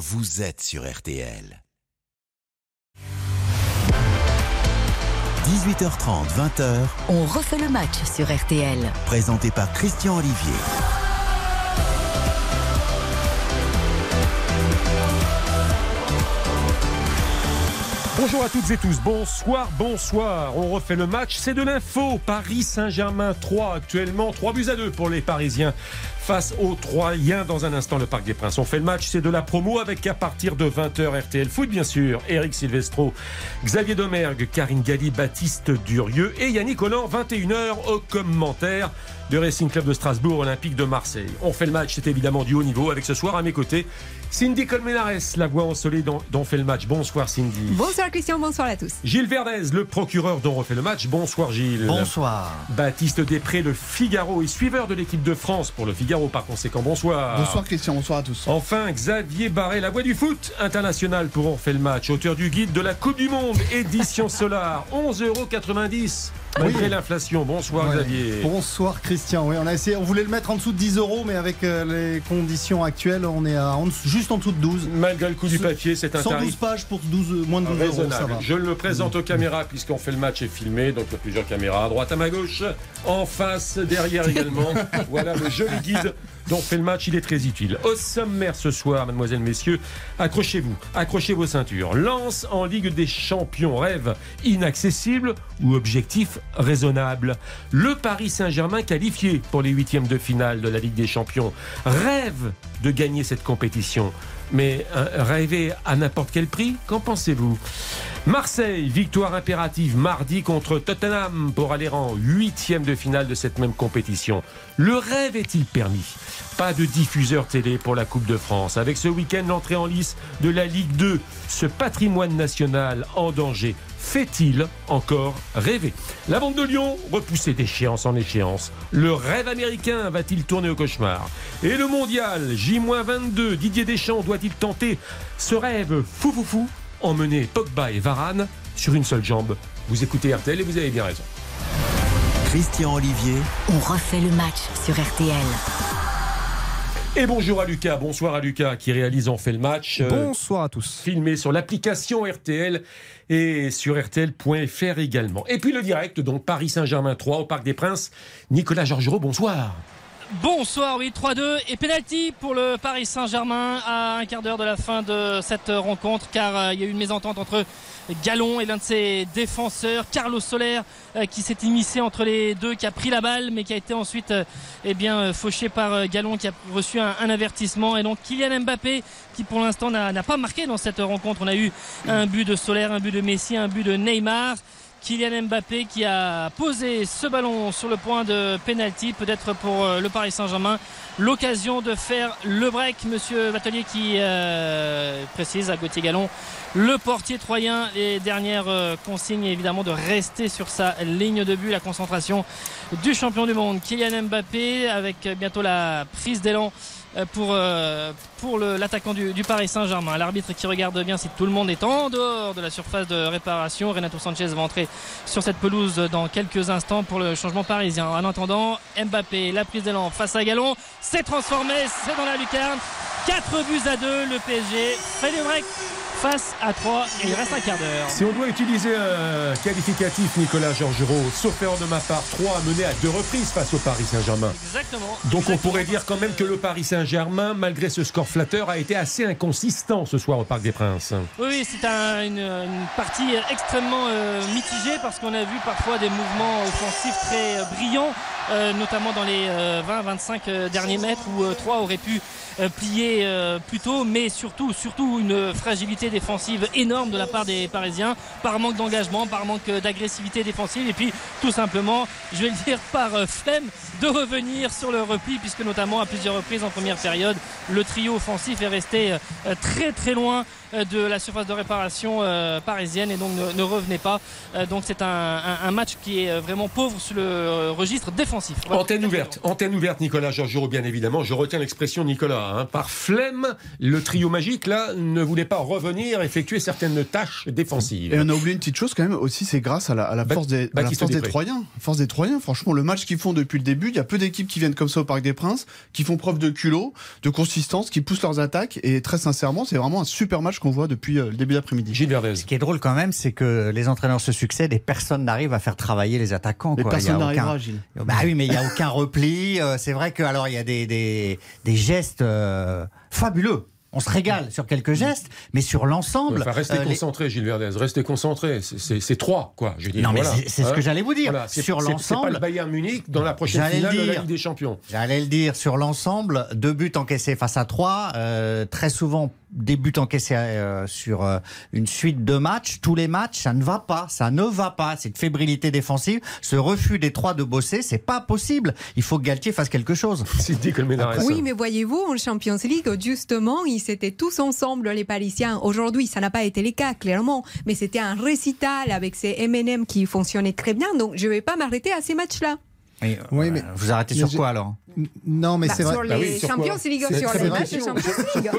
vous êtes sur RTL. 18h30, 20h. On refait le match sur RTL. Présenté par Christian Olivier. Bonjour à toutes et tous, bonsoir, bonsoir. On refait le match, c'est de l'info. Paris Saint-Germain 3 actuellement, 3 buts à 2 pour les Parisiens face aux Troyens dans un instant le Parc des Princes. On fait le match, c'est de la promo avec à partir de 20h RTL Foot bien sûr, Eric Silvestro, Xavier Domergue, Karine Galli, Baptiste Durieux et Yannick Collant, 21h au commentaire de Racing Club de Strasbourg, Olympique de Marseille. On fait le match, c'est évidemment du haut niveau avec ce soir à mes côtés Cindy Colmenares, la voix ensoleillée dont, dont fait le match. Bonsoir Cindy. Bonsoir Christian, bonsoir à tous. Gilles Verdez, le procureur dont refait le match. Bonsoir Gilles. Bonsoir. Baptiste Després, le Figaro et suiveur de l'équipe de France pour le Figaro par conséquent. Bonsoir. Bonsoir Christian, bonsoir à tous. Enfin, Xavier Barré, la voix du foot international pour On fait le match, auteur du guide de la Coupe du Monde, édition Solar, 11,90 euros malgré l'inflation. Bonsoir Ouais. Xavier. Bonsoir Christian. Oui, on a essayé, on voulait le mettre en dessous de 10 euros, mais avec euh, les conditions actuelles, on est à, en juste en dessous de 12. Malgré le coût du papier, c'est un 112 tarif pages pour 12, moins de 12 euros, ça raisonnable. va. Je le présente aux caméras puisqu'on fait le match et filmé, donc il y a plusieurs caméras à droite, à ma gauche, en face, derrière également. voilà le joli guide dont fait le match, il est très utile. Au sommaire ce soir, mademoiselles, messieurs, accrochez-vous, accrochez vos ceintures. Lance en Ligue des Champions, rêve inaccessible ou objectif raisonnable? Le Paris Saint-Germain qualifié pour les huitièmes de finale de la Ligue des Champions rêve de gagner cette compétition. Mais euh, rêver à n'importe quel prix, qu'en pensez-vous? Marseille, victoire impérative mardi contre Tottenham pour aller en huitième de finale de cette même compétition. Le rêve est-il permis? Pas de diffuseur télé pour la Coupe de France. Avec ce week-end, l'entrée en lice de la Ligue 2, ce patrimoine national en danger fait-il encore rêver? La Banque de Lyon, repoussée d'échéance en échéance. Le rêve américain va-t-il tourner au cauchemar? Et le mondial, J-22, Didier Deschamps doit-il tenter ce rêve fou fou fou? Emmener Pogba et Varane sur une seule jambe. Vous écoutez RTL et vous avez bien raison. Christian Olivier. On refait le match sur RTL. Et bonjour à Lucas, bonsoir à Lucas qui réalise On fait le match. euh, Bonsoir à tous. filmé sur l'application RTL et sur RTL.fr également. Et puis le direct, donc Paris Saint-Germain 3 au Parc des Princes. Nicolas Georgerot, bonsoir. Bonsoir, oui, 3-2 et penalty pour le Paris Saint-Germain à un quart d'heure de la fin de cette rencontre car euh, il y a eu une mésentente entre Gallon et l'un de ses défenseurs, Carlos Soler, euh, qui s'est immiscé entre les deux, qui a pris la balle mais qui a été ensuite euh, eh bien, fauché par Gallon qui a reçu un, avertissement et donc Kylian Mbappé qui pour l'instant n'a pas marqué dans cette rencontre. On a eu un but de Soler, un but de Messi, un but de Neymar. Kylian Mbappé qui a posé ce ballon sur le point de pénalty, peut-être pour euh, le Paris Saint-Germain. L'occasion de faire le break, monsieur Batelier qui euh, précise à Gauthier Gallon, le portier troyen, les dernières euh, consignes évidemment de rester sur sa ligne de but, la concentration du champion du monde, Kylian Mbappé, avec bientôt la prise d'élan pour, euh, pour l'attaquant du, Paris Saint-Germain. L'arbitre qui regarde bien si tout le monde est en dehors de la surface de réparation. Renato Sanchez va entrer sur cette pelouse dans quelques instants pour le changement parisien. En attendant, Mbappé, la prise d'élan face à Gallon, c'est transformé, c'est dans la lucarne. 4 buts à 2, le PSG fait le break face à 3 et il reste un quart d'heure. Si on doit utiliser un qualificatif, Nicolas Georgerot, sauf erreur de ma part, 3 a mené à deux reprises face au Paris Saint-Germain. Exactement. Donc on pourrait dire quand même que le Paris Saint-Germain, malgré ce score flatteur, a été assez inconsistant ce soir au Parc des Princes. Oui, oui, c'est un- une, une partie extrêmement euh, mitigée parce qu'on a vu parfois des mouvements offensifs très euh, brillants, euh, notamment dans les 20-25 derniers mètres où 3 auraient pu euh, plier euh, plus tôt, mais surtout, surtout une fragilité défensive énorme de la part des Parisiens, par manque d'engagement, par manque d'agressivité défensive, et puis tout simplement, je vais le dire, par euh, flemme de revenir sur le repli, puisque notamment à plusieurs reprises en première période, le trio offensif est resté très très loin de la surface de réparation euh, parisienne et donc ne, ne revenait pas. Euh, donc c'est un, un- un match qui est euh, vraiment pauvre sur le euh, registre défensif. Voilà. Antenne ouverte, antenne ouverte, Nicolas Georgerot, bien évidemment. Je retiens l'expression, Nicolas. hein. Par flemme, le trio magique, là, ne voulait pas revenir effectuer certaines tâches défensives. Et on a oublié une petite chose quand même aussi, c'est grâce à la, à la Ba- force des, à la force des. Troyens. Force des Troyens, franchement, le match qu'ils font depuis le début, il y a peu d'équipes qui viennent comme ça au Parc des Princes, qui font preuve de culot, de consistance, qui poussent leurs attaques. Et très sincèrement, c'est vraiment un super match qu'on voit depuis euh, le début d'après-midi. Gilles Verdez. Ce qui est drôle quand même, c'est que les entraîneurs se succèdent et personne n'arrive à faire travailler les attaquants. Mais quoi. Personne aucun- n'arrivera, Gilles. Bah oui, mais il n'y a aucun repli. Euh, c'est vrai que alors il y a des, des, des gestes euh, fabuleux. On se régale sur quelques gestes, mais sur l'ensemble. Enfin, restez euh, les- concentré, Gilles Verdez. Restez concentré. C'est- trois, quoi. Je dire, Non, mais voilà. c'est- ce Hein que j'allais vous dire. Voilà, c'est- Sur C'est pas l'ensemble- le Bayern Munich dans la prochaine finale de la. Ligue des Champions. J'allais le dire, sur l'ensemble, deux buts encaissés face à trois, euh, très souvent des buts encaissés euh, sur euh, une suite de matchs. Tous les matchs, ça ne va pas, ça ne va pas. Cette fébrilité défensive, ce refus des trois de bosser, c'est pas possible. Il faut que Galtier fasse quelque chose. C'est dit Colmenares. Oui, mais voyez-vous, en Champions League, justement, ils étaient tous ensemble, les Parisiens. Aujourd'hui, ça n'a pas été le cas, clairement, mais c'était un récital avec ces M&M qui fonctionnaient très bien, donc je ne vais pas m'arrêter à ces matchs-là. Oui, euh, mais- vous arrêtez mais sur quoi alors Non, mais Bah, c'est vrai. sur les Bah oui, sur Champions League, sur les matchs de. Champions League.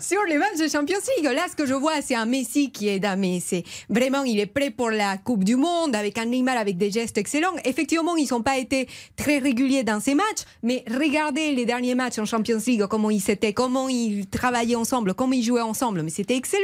sur les matchs de Champions League, là, ce que je vois, c'est un Messi qui est dans, mais c'est vraiment, il est prêt pour la Coupe du Monde, avec un Neymar avec des gestes excellents. Effectivement, ils n'ont pas été très réguliers dans ces matchs, mais regardez les derniers matchs en Champions League, comment ils s'étaient, comment ils travaillaient ensemble, comment ils jouaient ensemble, mais c'était excellent.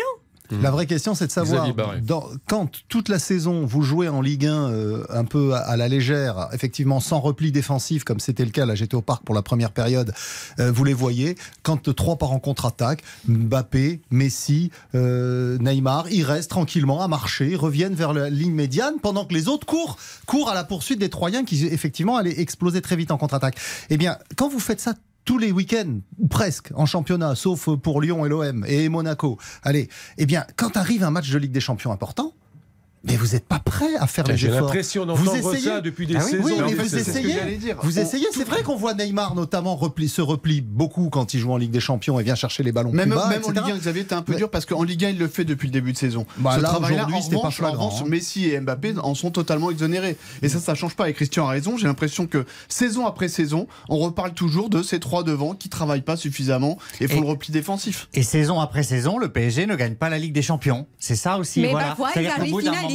La vraie question, c'est de savoir, dans- quand toute la saison, vous jouez en Ligue 1 euh, un peu à, à la légère, effectivement sans repli défensif, comme c'était le cas, là j'étais au parc pour la première période, euh, vous les voyez, quand euh, trois par en contre-attaque, Mbappé, Messi, euh, Neymar, ils restent tranquillement à marcher, ils reviennent vers la ligne médiane, pendant que les autres courent, courent à la poursuite des Troyens qui effectivement allaient exploser très vite en contre-attaque. Eh bien, quand vous faites ça tous les week-ends, ou presque, en championnat, sauf pour Lyon et l'OM et Monaco. Allez, eh bien, quand arrive un match de Ligue des Champions important, mais vous n'êtes pas prêt à faire les J'ai efforts. l'impression Vous d'entendre essayez ça depuis des Ah oui, saisons. oui, mais En vous essayez. dire. Vous essayez. C'est vrai qu'on voit Neymar notamment repli, se replie beaucoup quand il joue en Ligue des Champions et vient chercher les ballons Même, plus bas, même en etc. Ligue 1, Xavier, t'es un peu Mais- dur parce qu'en Ligue 1, il le fait depuis le début de saison. Bah Ce là, travail-là, aujourd'hui, en c'était pas flagrant, en revanche, hein. Messi et Mbappé en sont totalement exonérés. Et ça, ça change pas. Et Christian a raison. J'ai l'impression que saison après saison, on reparle toujours de ces trois devant qui travaillent pas suffisamment et font Et- le repli défensif. Et saison après saison, le PSG ne gagne pas la Ligue des Champions. C'est ça aussi. mais voilà. parfois, ils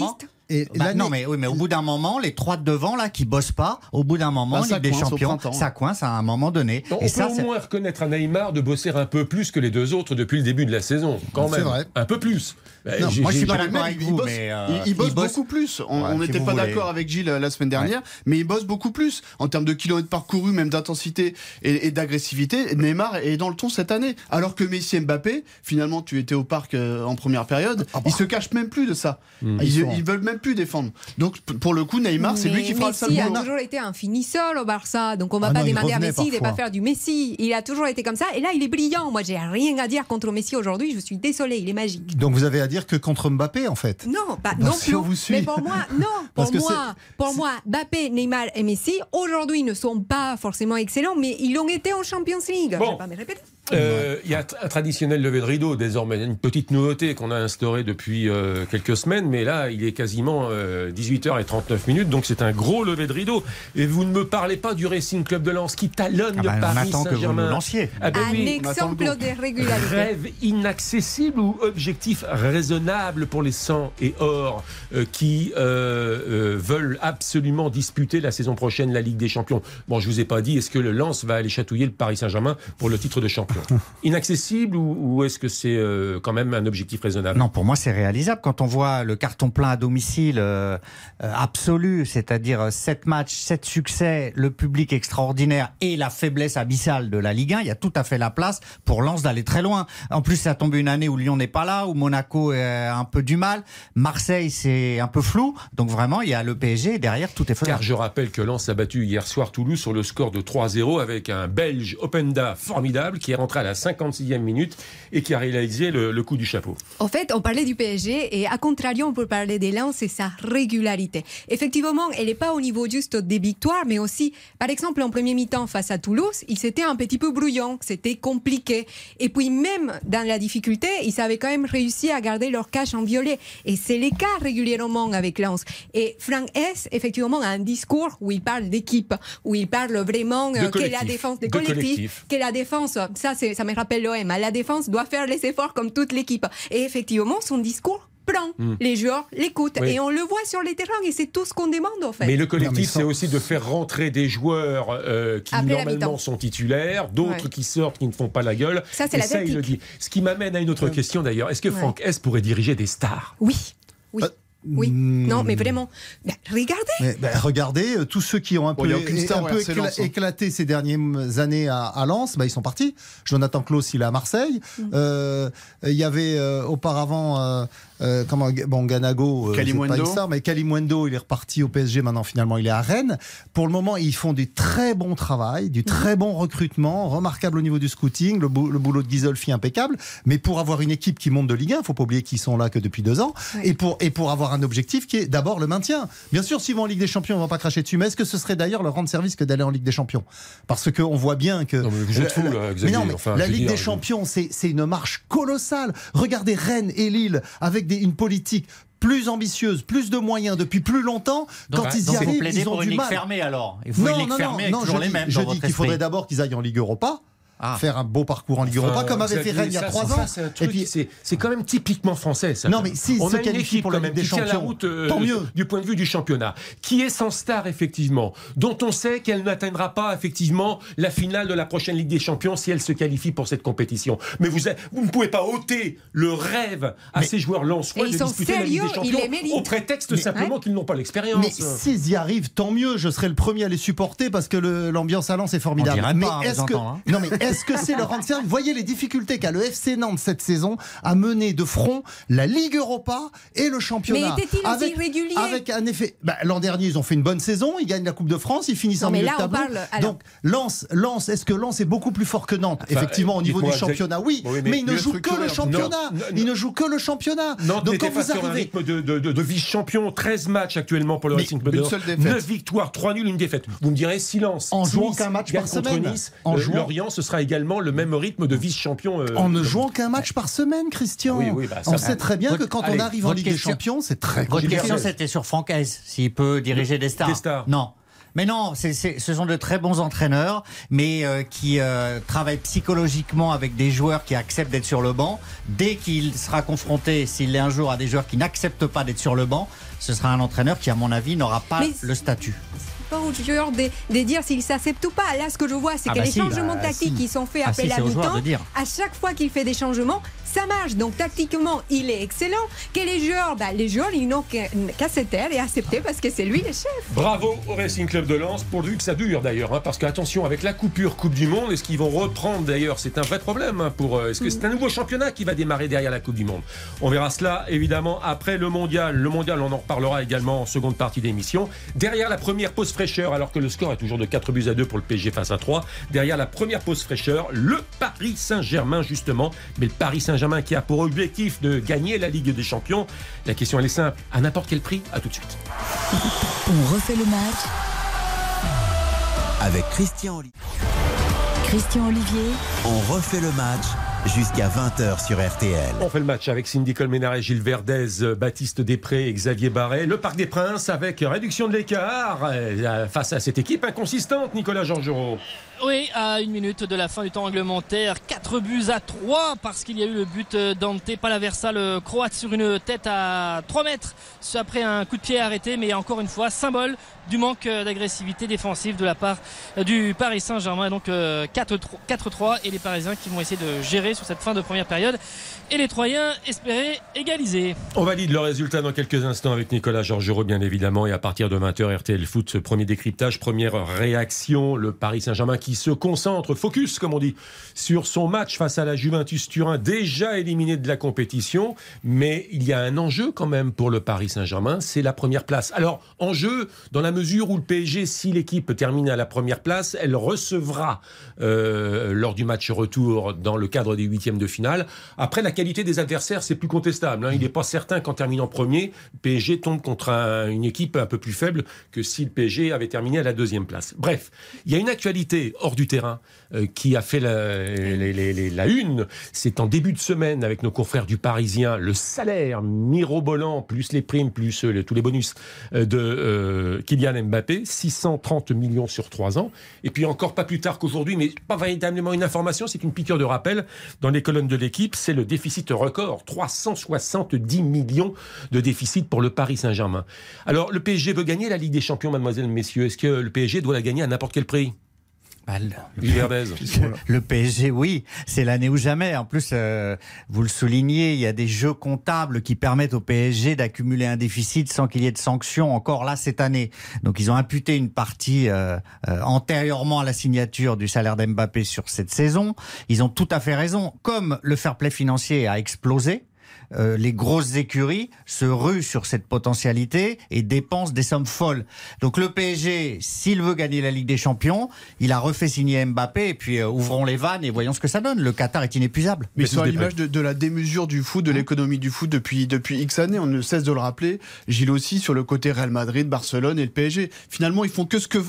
Moment-. Et Bah, l'année- non mais oui mais au bout d'un moment les trois de devant là qui bossent pas au bout d'un moment Bah, ça Ligue des coince au Champions ça coince à un moment donné On et peut ça au c'est moins reconnaître à Neymar de bosser un peu plus que les deux autres depuis le début de la saison. Quand C'est même. vrai. Un peu plus. Bah, Non, moi, je suis pas d'accord avec il vous, bosse, mais, euh, il, il bosse il bosse- beaucoup plus. On Ouais, on si n'était pas d'accord avec Gilles euh, la semaine dernière, mais il bosse beaucoup plus en termes de kilomètres parcourus, même d'intensité et, et d'agressivité. Neymar est dans le ton cette année, alors que Messi et Mbappé, finalement, tu étais au parc euh, en première période, Ah bah. ils se cachent même plus de ça. Hmm. Ils, Ils veulent même plus défendre. Donc pour le coup, Neymar, c'est lui qui fera le sale Messi a toujours été un finisseur au Barça, donc on va Ah pas non, demander à Messi de pas faire du Messi. Il a toujours été comme ça, et là il est brillant. Moi j'ai rien à dire contre Messi aujourd'hui. Je suis désolée, il est magique. Donc vous avez dire que contre Mbappé en fait. Non, pas Non, non si plus. on vous suit. Mais pour moi, non. Pour moi, pour moi, Mbappé, Neymar et Messi aujourd'hui ne sont pas forcément excellents, mais ils l'ont été en Champions League. Bon. Je vais pas me répéter. Euh, Il y a un traditionnel lever de rideau désormais, une petite nouveauté qu'on a instaurée depuis euh, quelques semaines, mais là il est quasiment 18h39 minutes, donc c'est un gros lever de rideau. Et vous ne me parlez pas du Racing Club de Lens qui talonne Ah le bah, on Paris Saint-Germain. lanciez Ah ben un oui. exemple le de régularité. Rêve inaccessible ou objectif raisonnable pour les 100 et or euh, qui euh, euh, veulent absolument disputer la saison prochaine la Ligue des Champions. Bon, je vous ai pas dit, est-ce que le Lens va aller chatouiller le Paris Saint-Germain pour le titre de champion? Inaccessible ou, ou est-ce que c'est quand même un objectif raisonnable? Non, pour moi, c'est réalisable. Quand on voit le carton plein à domicile absolu, c'est-à-dire 7 matchs, 7 succès, le public extraordinaire et la faiblesse abyssale de la Ligue 1, il y a tout à fait la place pour Lens d'aller très loin. En plus, ça tombe une année où Lyon n'est pas là, où Monaco a un peu du mal. Marseille, c'est un peu flou. Donc vraiment, il y a le PSG et derrière, tout est faisable. Car je rappelle que Lens a battu hier soir Toulouse sur le score de 3-0 avec un Belge Openda formidable qui est rentré à la 56e minute et qui a réalisé le, le coup du chapeau. En fait, on parlait du PSG et à contrario, on peut parler des Lens c'est sa régularité. Effectivement, elle n'est pas au niveau juste des victoires, mais aussi, par exemple, en premier mi-temps face à Toulouse, il s'était un petit peu brouillant, c'était compliqué. Et puis même dans la difficulté, ils avaient quand même réussi à garder leur cache en violet. Et c'est le cas régulièrement avec Lens. Et Frank S, effectivement, a un discours où il parle d'équipe, où il parle vraiment euh, que la défense des De collectifs, collectif. que la défense, ça, ça me rappelle l'OM, la défense doit faire les efforts comme toute l'équipe. Et effectivement, son discours prend. Les joueurs l'écoutent. Hmm. Oui. Et on le voit sur les terrains et c'est tout ce qu'on demande en fait. Mais le collectif, c'est aussi de faire rentrer des joueurs euh, qui normalement sont titulaires, d'autres Ouais. qui sortent, qui ne font pas la gueule. Ça, c'est la ça, il le dit. tactique. Ce qui m'amène à une autre question d'ailleurs. Est-ce que Ouais. Franck S pourrait diriger des stars? Oui, oui, oui. hmm. Non, mais vraiment. Ben, regardez. Mais, ben, regardez, euh, tous ceux qui ont un peu, star un écla- Lens, hein. éclaté ces dernières années à, à Lens, ben, ils sont partis. Jonathan Klaus, il est à Marseille. Mm. Euh, Il y avait euh, auparavant, euh, comment, bon, Ganago, euh, pas une star, mais Kalimundo, il est reparti au PSG. Maintenant, finalement, il est à Rennes. Pour le moment, ils font du très bon travail, du très bon recrutement, remarquable au niveau du scouting, le, bou- le boulot de Gisolfi impeccable. Mais pour avoir une équipe qui monte de Ligue 1, faut pas oublier qu'ils sont là que depuis deux ans, et pour et pour avoir un objectif qui est d'abord le maintien. Bien sûr, s'ils vont en Ligue des Champions, on va pas cracher dessus. Mais est-ce que ce serait d'ailleurs leur rendre service que d'aller en Ligue des Champions? Parce qu'on voit bien que Non, mais vous êtes fous, là, mais non, mais Enfin, la Ligue dire, des Champions, c'est c'est une marche colossale. Regardez Rennes et Lille avec des- une politique plus ambitieuse, plus de moyens depuis plus longtemps. Donc, Quand ils y donc vous arrivent, ils ont pour du une ligue mal. fermée alors. Une ligue fermée avec non, toujours je les dis, mêmes je dans dis votre qu'il faudrait d'abord qu'ils aillent en Ligue Europa, Ah. faire un beau parcours en Ligue Enfin, Europa, comme avait fait Rennes il y a trois ans. c'est un Et truc, puis, c'est quand même typiquement français. Ça, Non, mais s'ils on se a une équipe pour la même des qui tient la Champions, route euh, tant mieux. du point de vue du championnat, qui est sans star effectivement, dont on sait qu'elle n'atteindra pas effectivement la finale de la prochaine Ligue des Champions si elle se qualifie pour cette compétition. Mais vous, vous ne pouvez pas ôter le rêve à ces joueurs lensois Et de ils sont disputer la Ligue des sérieux, ils Champions au prétexte simplement qu'ils n'ont pas l'expérience. Mais s'ils y arrivent, tant mieux. Je serai le premier à les supporter parce que l'ambiance à Lens est formidable. On dirait mais hein, est-ce que entend, hein. non mais est-ce que c'est leur service Voyez les difficultés qu'a le FC Nantes cette saison à mener de front la Ligue Europa et le championnat. Mais était-il aussi régulier? Avec un effet. bah, L'an dernier, ils ont fait une bonne saison. Ils gagnent la Coupe de France. Ils finissent Non, en milieu là, de tableau. parle- alors- Donc Lens, Lens, est-ce que Lens est beaucoup plus fort que Nantes? Enfin, Effectivement, au niveau du championnat, oui. Oui, mais mais, il ne mieux joue que le championnat. Non, non, Il ne joue que le championnat. Nantes Donc quand vous sur un arrivez. rythme de, de, de- de vice-champion, 13 matchs actuellement pour le Mais Racing une Club. seule défaite. 9 victoires, 3 nuls, une défaite. Vous me direz silence. En jouant Nice qu'un match par semaine. Nice, En euh, jouant- Lorient, ce sera également le même rythme de vice-champion. euh, En ne de- jouant qu'un match par semaine, Christian. Oui, oui, bah, ça on sait très bien que Votre- quand allez, on arrive en votre Ligue des Champions, c'est très Votre compliqué. question, c'était sur Francaise, s'il peut diriger des stars. Des stars. Non. Mais non, ce sont de très bons entraîneurs, mais euh, qui euh, travaillent psychologiquement avec des joueurs qui acceptent d'être sur le banc. Dès qu'il sera confronté, s'il est un jour à des joueurs qui n'acceptent pas d'être sur le banc, ce sera un entraîneur qui, à mon avis, n'aura pas Mais- le statut. Pas aux joueurs de, de dire s'ils s'acceptent ou pas. Là, ce que je vois, c'est Ah que bah les si, changements bah tactiques si. qui sont faits Ah si, la mi-temps, dire. à chaque fois qu'il fait des changements, ça marche. Donc tactiquement, il est excellent. Que les joueurs, bah, les joueurs, ils n'ont qu'à se taire et accepter parce que c'est lui le chef. Bravo au Racing Club de Lens, pourvu que ça dure d'ailleurs, hein, parce que attention, avec la coupure Coupe du Monde, est-ce qu'ils vont reprendre d'ailleurs C'est un vrai problème hein, pour. euh, Est-ce que c'est un nouveau championnat qui va démarrer derrière la Coupe du Monde? On verra cela évidemment après le mondial. Le mondial, on en reparlera également en seconde partie d'émission. Derrière la première pause fraîcheur, alors que le score est toujours de 4 buts à 2 pour le PSG face à 3, derrière la première pause fraîcheur, le Paris Saint-Germain justement, mais le Paris Saint-Germain qui a pour objectif de gagner la Ligue des Champions. La question elle est simple, à n'importe quel prix, à tout de suite. On refait le match. Avec Christian Olivier. Christian Olivier. On refait le match jusqu'à 20h sur RTL. On fait le match avec Cindy Colmenares, Gilles Verdez, euh, Baptiste Després et Xavier Barret. Le Parc des Princes avec réduction de l'écart euh, face à cette équipe inconsistante, Nicolas Georgerot. Oui, à une minute de la fin du temps réglementaire, 4 buts à 3 parce qu'il y a eu le but d'Ante Palaversa, le croate sur une tête à 3 mètres après un coup de pied arrêté, mais encore une fois, symbole du manque d'agressivité défensive de la part du Paris Saint-Germain. Donc euh, 4-3 et les Parisiens qui vont essayer de gérer sur cette fin de première période et les Troyens espéraient égaliser. On valide le résultat dans quelques instants avec Nicolas Georgerot, bien évidemment. Et à partir de 20h, RTL Foot, premier décryptage, première réaction. Le Paris Saint-Germain qui qui se concentre, focus comme on dit, sur son match face à la Juventus Turin, déjà éliminé de la compétition, mais il y a un enjeu quand même pour le Paris Saint-Germain, c'est la première place. Alors, enjeu dans la mesure où le PSG, si l'équipe termine à la première place, elle recevra euh, lors du match retour dans le cadre des huitièmes de finale. Après, la qualité des adversaires, c'est plus contestable. hein. Il n'est pas certain qu'en terminant premier, PSG tombe contre un- une équipe un peu plus faible que si le PSG avait terminé à la deuxième place. Bref, il y a une actualité hors du terrain euh, qui a fait la, une. C'est en début de semaine avec nos confrères du Parisien, le salaire mirobolant, plus les primes, plus euh, tous les bonus euh, de Kylian Mbappé, 630 millions sur trois ans. Et puis encore pas plus tard qu'aujourd'hui, mais pas véritablement une information, c'est une piqûre de rappel dans les colonnes de l'équipe, c'est le déficit record, 370 millions de déficit pour le Paris Saint-Germain. Alors le PSG veut gagner la Ligue des Champions, mademoiselle, messieurs. Est-ce que le PSG doit la gagner à n'importe quel prix? Bah. Le PSG, oui, c'est l'année ou jamais. En plus, euh, vous le soulignez, il y a des jeux comptables qui permettent au PSG d'accumuler un déficit sans qu'il y ait de sanctions encore là cette année. Donc ils ont imputé une partie euh, euh, antérieurement à la signature du salaire d'Mbappé sur cette saison. Ils ont tout à fait raison. Comme le fair play financier a explosé, euh, les grosses écuries se ruent sur cette potentialité et dépensent des sommes folles. Donc le PSG, s'il veut gagner la Ligue des Champions, il a refait signer Mbappé et puis euh, ouvrons les vannes et voyons ce que ça donne. Le Qatar est inépuisable. Mais sur des l'image de, de la démesure du foot, de l'économie du foot depuis, depuis X années, on ne cesse de le rappeler. Gilles aussi sur le côté Real Madrid, Barcelone et le PSG. Finalement, ils font que ce que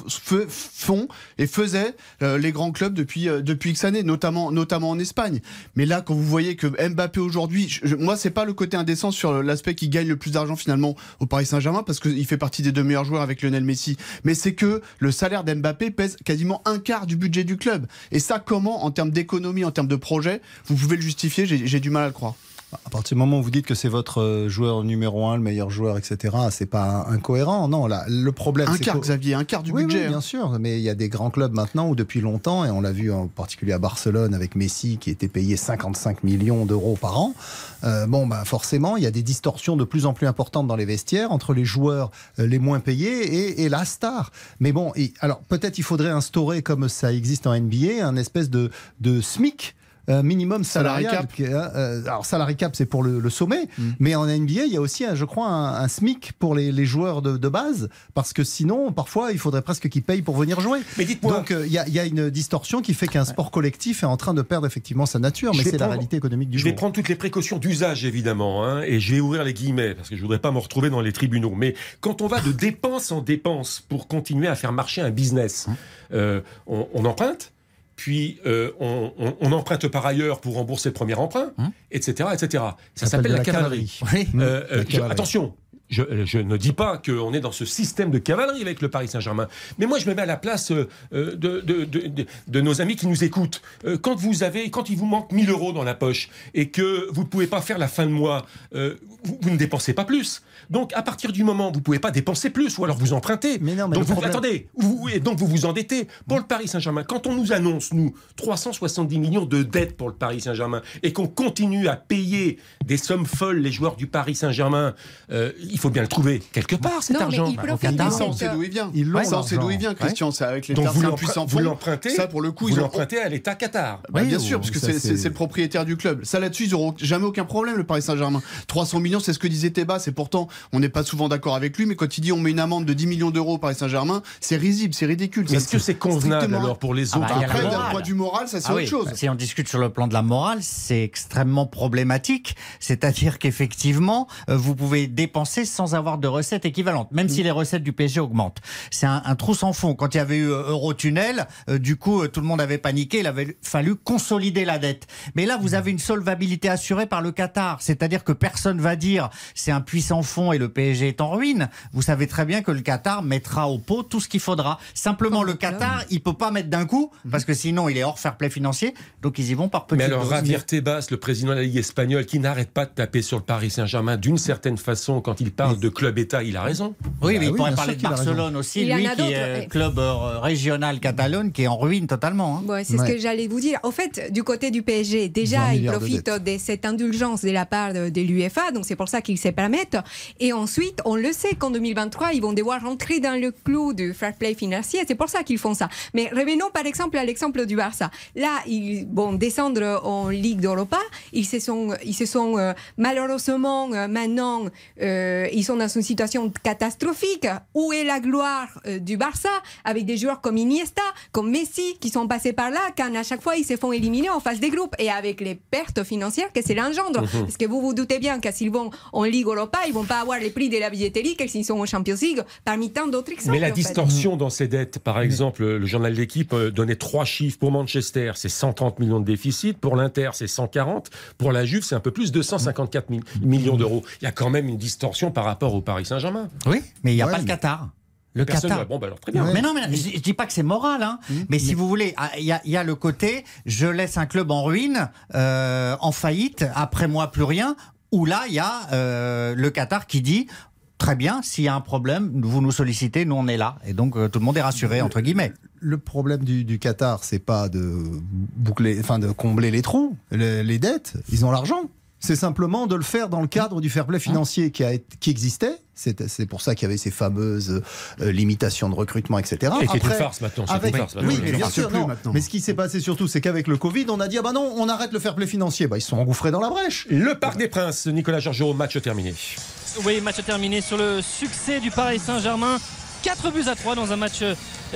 font et faisaient euh, les grands clubs depuis, euh, depuis X années, notamment, notamment en Espagne. Mais là, quand vous voyez que Mbappé aujourd'hui, moi, c'est pas le côté indécent sur l'aspect qui gagne le plus d'argent finalement au Paris Saint-Germain parce qu'il fait partie des deux meilleurs joueurs avec Lionel Messi. Mais c'est que le salaire d'Mbappé pèse quasiment un quart du budget du club. Et ça, comment, en termes d'économie, en termes de projet, vous pouvez le justifier? J'ai j'ai du mal à le croire. À partir du moment où vous dites que c'est votre euh, joueur numéro un, le meilleur joueur, etc., c'est pas incohérent. Non, là, le problème, Un quart, Xavier, un quart du oui, budget. oui, hein. bien sûr, mais il y a des grands clubs maintenant où depuis longtemps, et on l'a vu en particulier à Barcelone avec Messi qui était payé 55 millions d'euros par an. euh, bon, bah forcément, il y a des distorsions de plus en plus importantes dans les vestiaires entre les joueurs euh, les moins payés et, et la star. Mais bon, et- alors peut-être il faudrait instaurer, comme ça existe en NBA, un espèce de, de SMIC. Euh, minimum Salary salarial. cap. est, euh, alors, salary cap, c'est pour le, le sommet, Mm. mais en NBA, il y a aussi, je crois, un, un SMIC pour les, les joueurs de, de base, parce que sinon, parfois, il faudrait presque qu'ils payent pour venir jouer. Mais dites-moi, Donc, euh, il y, a- il y a une distorsion qui fait qu'un sport collectif est en train de perdre effectivement sa nature, mais c'est la réalité économique du Je vais prendre toutes les précautions d'usage, évidemment, hein, et je vais ouvrir les guillemets, parce que je voudrais pas me retrouver dans les tribunaux. Mais quand on va de dépense en dépense pour continuer à faire marcher un business, euh, on, on emprunte, puis euh, on, on- on emprunte par ailleurs pour rembourser le premier emprunt, Hum. etc., etc. Ça s'appelle la cavalerie. Oui. Euh, euh, attention, je, je ne dis pas qu'on est dans ce système de cavalerie avec le Paris Saint-Germain, mais moi je me mets à la place euh, euh, de, de, de- de- de nos amis qui nous écoutent. Euh, quand vous avez, quand il vous manque 1000 euros dans la poche et que vous ne pouvez pas faire la fin de mois, euh, vous, vous ne dépensez pas plus. Donc à partir du moment où vous ne pouvez pas dépenser plus, ou alors vous empruntez. Mais non, mais donc vous, problème- attendez, vous, et donc vous vous endettez. Pour le Paris Saint-Germain, quand on nous annonce, nous, 370 millions de dettes pour le Paris Saint-Germain, et qu'on continue à payer des sommes folles les joueurs du Paris Saint-Germain, euh, il faut bien le trouver quelque part, cet Non, mais argent. il profite Qatar. on sait d'où il vient. Ils l'ont, ça, on sait d'où il vient, Christian. C'est avec les Donc vous l'empruntez, Ça, pour le coup, vous ils ont l'empruntez à l'État Qatar. Bah, Oui, bien ou- sûr, parce que c'est- le propriétaire du club. Ça là-dessus, ils auront jamais aucun problème, le Paris Saint-Germain. 300 millions, c'est ce que disait Tebas, et pourtant, on n'est pas souvent d'accord avec lui, mais quand il dit on met une amende de 10 millions d'euros au Paris Saint-Germain, c'est risible, c'est ridicule. Est-ce que c'est convenable alors pour les Ah autres bah, il y a la Après, d'un point vue moral, ça c'est Ah autre chose. Si on discute sur le plan de la morale, c'est extrêmement problématique. C'est-à-dire qu'effectivement, euh, vous pouvez dépenser sans avoir de recettes équivalentes, même si les recettes du PSG augmentent. C'est un, un trou sans fond. Quand il y avait eu euh, Eurotunnel, euh, du coup, euh, tout le monde avait paniqué. Il avait fallu consolider la dette. Mais là, vous avez une solvabilité assurée par le Qatar. C'est-à-dire que personne va dire c'est un puissant fond et le PSG est en ruine. Vous savez très bien que le Qatar mettra au pot tout ce qu'il faudra. Simplement, Comme le. Qatar, il peut pas mettre d'un coup parce que sinon, il est hors fair play financier. Donc, ils y vont par petites Mais alors. Javier Tebas, le président de la Ligue espagnole, qui n'arrête pas de taper sur le Paris Saint-Germain d'une certaine façon quand il parle de club État, il a raison. Oui, mais Bah il oui, pourrait parler de. Barcelone aussi, Il y en lui qui est eh. club euh, régional Catalogne qui est en ruine totalement. hein. Ouais, c'est ce que j'allais vous dire. Au fait, du côté du PSG, 20 déjà, ils de profitent de, cette indulgence de la part de, de l'UEFA, donc c'est pour ça qu'ils se permettent. Et ensuite, on le sait qu'en 2023, ils vont devoir rentrer dans le clou du fair play financier, c'est pour ça qu'ils font ça. Mais revenons par exemple à l'exemple du Barça. Là, ils vont descendre en Ligue d'Europa. Ils se sont, ils se sont euh, malheureusement euh, maintenant, euh, ils sont dans une situation catastrophique. Où est la gloire euh, du Barça avec des joueurs comme Iniesta, comme Messi, qui sont passés par là, quand à chaque fois ils se font éliminer en phase des groupes et avec les pertes financières que cela engendre. Parce que vous vous doutez bien que s'ils vont en Ligue Europa, ils vont pas avoir les prix de la billetterie que s'ils sont en Champions League, parmi tant d'autres exemples. Mais la en fait. distorsion dans ces dettes, par exemple, le journal de l'équipe euh, donnait trois chiffres. Pour Manchester, c'est 130 millions de déficit. Pour l'Inter, c'est 140. Pour la Juve, c'est un peu plus, 254 mi- millions d'euros. Il y a quand même une distorsion par rapport au Paris Saint-Germain. Oui, mais il n'y a Ouais, pas le Qatar. Le Personne Qatar. ne- Bon, bah alors très bien. Ouais. Mais non, mais je, je dis pas que c'est moral, hein. mais si vous voulez, ah, il y, a- il y a le côté, je laisse un club en ruine, euh, en faillite, après moi plus rien, où là il y a euh, le Qatar qui dit. Très bien, s'il y a un problème, vous nous sollicitez, nous on est là. Et donc euh, tout le monde est rassuré, entre guillemets. Le problème du, du Qatar, c'est pas de boucler, enfin de combler les trous, les, les dettes. Ils ont l'argent. C'est simplement de le faire dans le cadre du fair play financier qui, a, été- qui existait. C'est pour ça qu'il y avait ces fameuses euh, limitations de recrutement, etc. Et qui est une Après, farce maintenant. c'est avec- une farce maintenant. oui, mais bien sûr, non. Mais ce qui s'est passé surtout, c'est qu'avec le Covid, on a dit ah bah non, on arrête le fair play financier. Bah ils se sont engouffrés dans la brèche. Le Parc des Princes, Nicolas Georgerot, match terminé. Oui, match terminé sur le succès du Paris Saint-Germain. 4 buts à 3 dans un match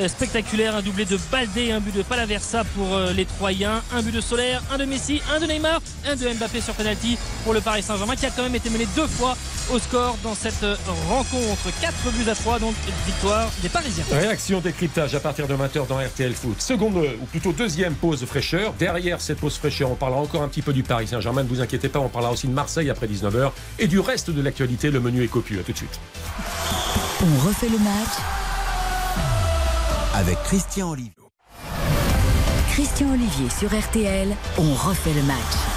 spectaculaire, un doublé de Baldé, un but de Palaversa pour euh, les Troyens, un but de Solaire, un de Messi, un de Neymar, un de Mbappé sur penalty pour le Paris Saint-Germain qui a quand même été mené deux fois au score dans cette euh, rencontre. 4 buts à 3 donc victoire des Parisiens. Réaction décryptage à partir de 20h dans RTL Foot. Seconde, euh, ou plutôt deuxième pause fraîcheur. Derrière cette pause fraîcheur, on parlera encore un petit peu du Paris Saint-Germain. Ne vous inquiétez pas, on parlera aussi de Marseille après 19h et du reste de l'actualité. Le menu est copieux. À tout de suite. On refait le match. Avec Christian Olivier. Christian Olivier sur RTL. On refait le match.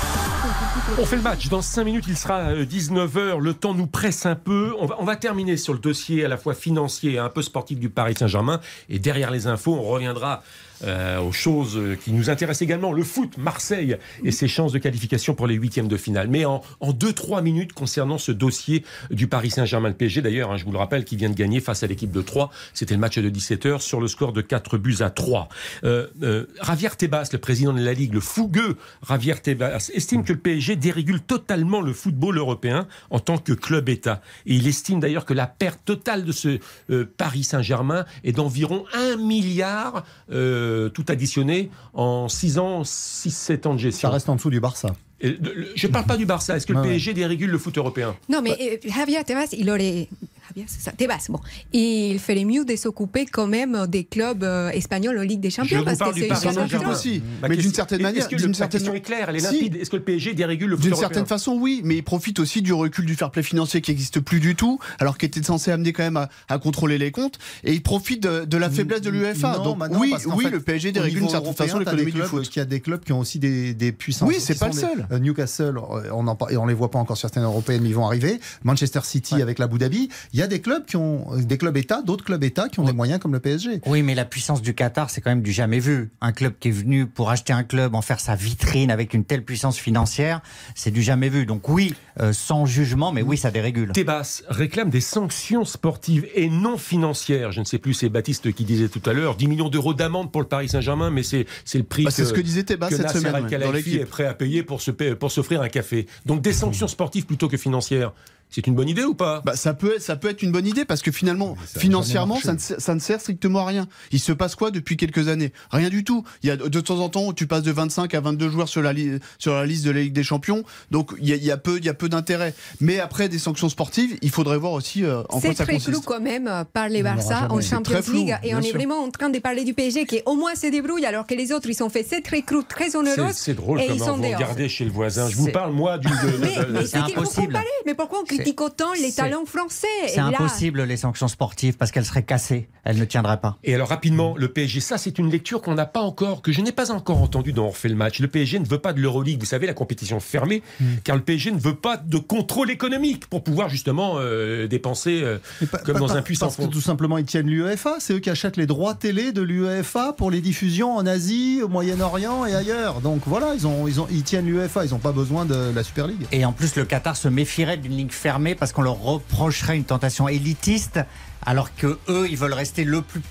On fait le match. Dans 5 minutes, il sera 19h. Le temps nous presse un peu. On va, terminer sur le dossier à la fois financier et un peu sportif du Paris Saint-Germain. Et derrière les infos, on reviendra euh, aux choses qui nous intéressent également. Le foot, Marseille et ses chances de qualification pour les huitièmes de finale. Mais en, en 2-3 minutes concernant ce dossier du Paris Saint-Germain. Le PSG d'ailleurs, hein, je vous le rappelle, qui vient de gagner face à l'équipe de 3. C'était le match de 17h sur le score de 4 buts à 3. Euh, euh, Javier Tebas, le président de la Ligue, le fougueux Javier Tebas, estime que le PSG dérégule totalement le football européen en tant que club-État. Et il estime d'ailleurs que la perte totale de ce euh, Paris Saint-Germain est d'environ 1 milliard, euh, tout additionné, en 6 ans, 6-7 ans de Ça gestion. reste en dessous du Barça. Je ne parle pas du Barça. Est-ce que le. PSG dérégule le foot européen? Non, mais euh, Javier Tebas, il aurait. Javier, c'est ça, Tebas, bon. Il ferait mieux de s'occuper quand même des clubs euh, espagnols en Ligue des Champions parce parle que du c'est aussi. Ma Mais d'une question- certaine est-ce manière. que d'une le- la certaine- question est claire, elle est Si. limpide. Est-ce que le PSG dérégule le foot D'une européen? certaine façon, oui, mais il profite aussi du recul du fair play financier qui n'existe plus du tout, alors qu'il était censé amener quand même à, à contrôler les comptes, et il profite de, de la faiblesse de l'UEFA. Non, bah Donc maintenant, oui, oui, fait, le PSG dérégule d'une certaine façon l'économie du clubs foot. qui a des clubs qui ont aussi des, des puissances. Oui, c'est pas le seul. euh, Newcastle, euh, on on les voit pas encore certaines européennes, mais ils vont arriver. Manchester City avec l'Abu Dhabi. Il y a des clubs qui ont des clubs États, d'autres clubs États qui ont des moyens comme le PSG. Oui, mais la puissance du Qatar, c'est quand même du jamais vu. Un club qui est venu pour acheter un club, en faire sa vitrine avec une telle puissance financière, c'est du jamais vu. Donc oui, euh, sans jugement, mais oui, ça dérégule. Tebas réclame des sanctions sportives et non financières. Je ne sais plus, c'est Baptiste qui disait tout à l'heure 10 millions d'euros d'amende pour le Paris Saint-Germain, mais c'est c'est le prix Bah, c'est ce que disait Tebas que cette Nasser semaine Al-Khelaifi dans est prêt à payer pour se pa- pour s'offrir un café. Donc des sanctions sportives plutôt que financières. C'est une bonne idée ou pas? Bah, ça peut être, ça peut être une bonne idée parce que finalement, ça financièrement, ça ne, sert- ça ne sert strictement à rien. Il se passe quoi depuis quelques années? Rien du tout. Il y a de temps en temps, tu passes de 25 à 22 joueurs sur la, li- sur la liste de la Ligue des Champions, donc il y a, il y a peu, il y a peu d'intérêt. Mais après des sanctions sportives, il faudrait voir aussi euh, en quoi C'est ça très flou consiste. quand même euh, par les Barça en C'est Champions League et on est sûr. vraiment en train de parler du PSG qui au moins se débrouille alors que les autres ils ont fait cette recrue très C'est- onéreuse C'est drôle et ils comment sont vous regardez chez le voisin. Je vous C'est- parle moi du. de- de- Mais, C'est c'est impossible. Mais pourquoi on critique autant les talents français. C'est là- impossible les sanctions sportives parce qu'elles seraient cassées. Elles ne tiendraient pas. Et alors rapidement, le PSG, ça c'est une lecture qu'on n'a pas encore, que je n'ai pas encore entendue dans On refait le match. Le PSG ne veut pas de l'Euroleague, vous savez, la compétition fermée, car le PSG ne veut pas de contrôle économique pour pouvoir justement euh, dépenser euh, pas- comme pas- dans pas- un puissant Parce que tout simplement, ils tiennent l'UEFA. C'est eux qui achètent les droits télé de l'UEFA pour les diffusions en Asie, au Moyen-Orient et ailleurs. Donc voilà, ils, ont, ils, ont, ils tiennent l'UEFA. Ils n'ont pas besoin de la Super League. Et en plus, le Qatar se méfierait d'une ligue fermée parce qu'on leur reprocherait une tentation élitiste, alors que eux, ils veulent rester le plus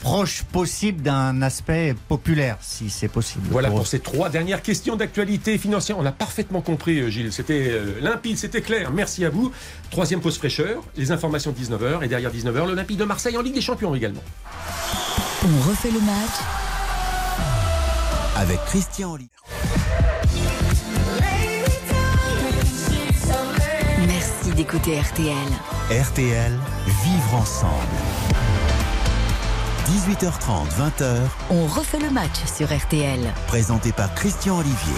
proche possible d'un aspect populaire, si c'est possible. Voilà pour ces trois dernières questions d'actualité financière. On l'a parfaitement compris, euh, Gilles. C'était euh, limpide, c'était clair. Merci à vous. Troisième pause fraîcheur, les informations de 19h. Et derrière 19h, l'Olympique de Marseille en Ligue des Champions également. On refait le match avec Christian Olivier. D'écouter RTL. RTL, vivre ensemble. 18h30, 20h, On refait le match sur RTL. présenté par Christian Olivier.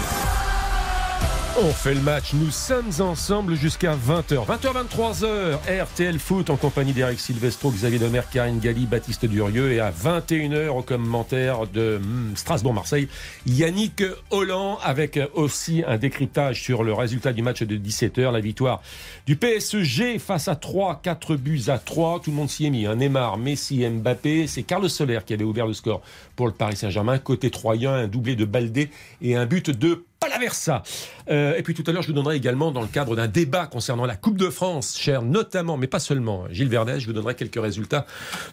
On fait le match, nous sommes ensemble jusqu'à 20h. 20h, 23h, RTL Foot en compagnie d'Eric Silvestro, Xavier Domer, Karine Galli, Baptiste Durieux et à 21h au commentaire de hmm, Strasbourg-Marseille, Yannick Holland avec aussi un décryptage sur le résultat du match de 17h, la victoire du PSG face à 3, 4 buts à 3. Tout le monde s'y est mis. Un Neymar, Messi, Mbappé. C'est Carlos Soler qui avait ouvert le score pour le Paris Saint-Germain. Côté troyen, un doublé de Baldé et un but de Palaversa. Euh, et puis tout à l'heure, je vous donnerai également, dans le cadre d'un débat concernant la Coupe de France, cher notamment, mais pas seulement, Gilles Vernet, je vous donnerai quelques résultats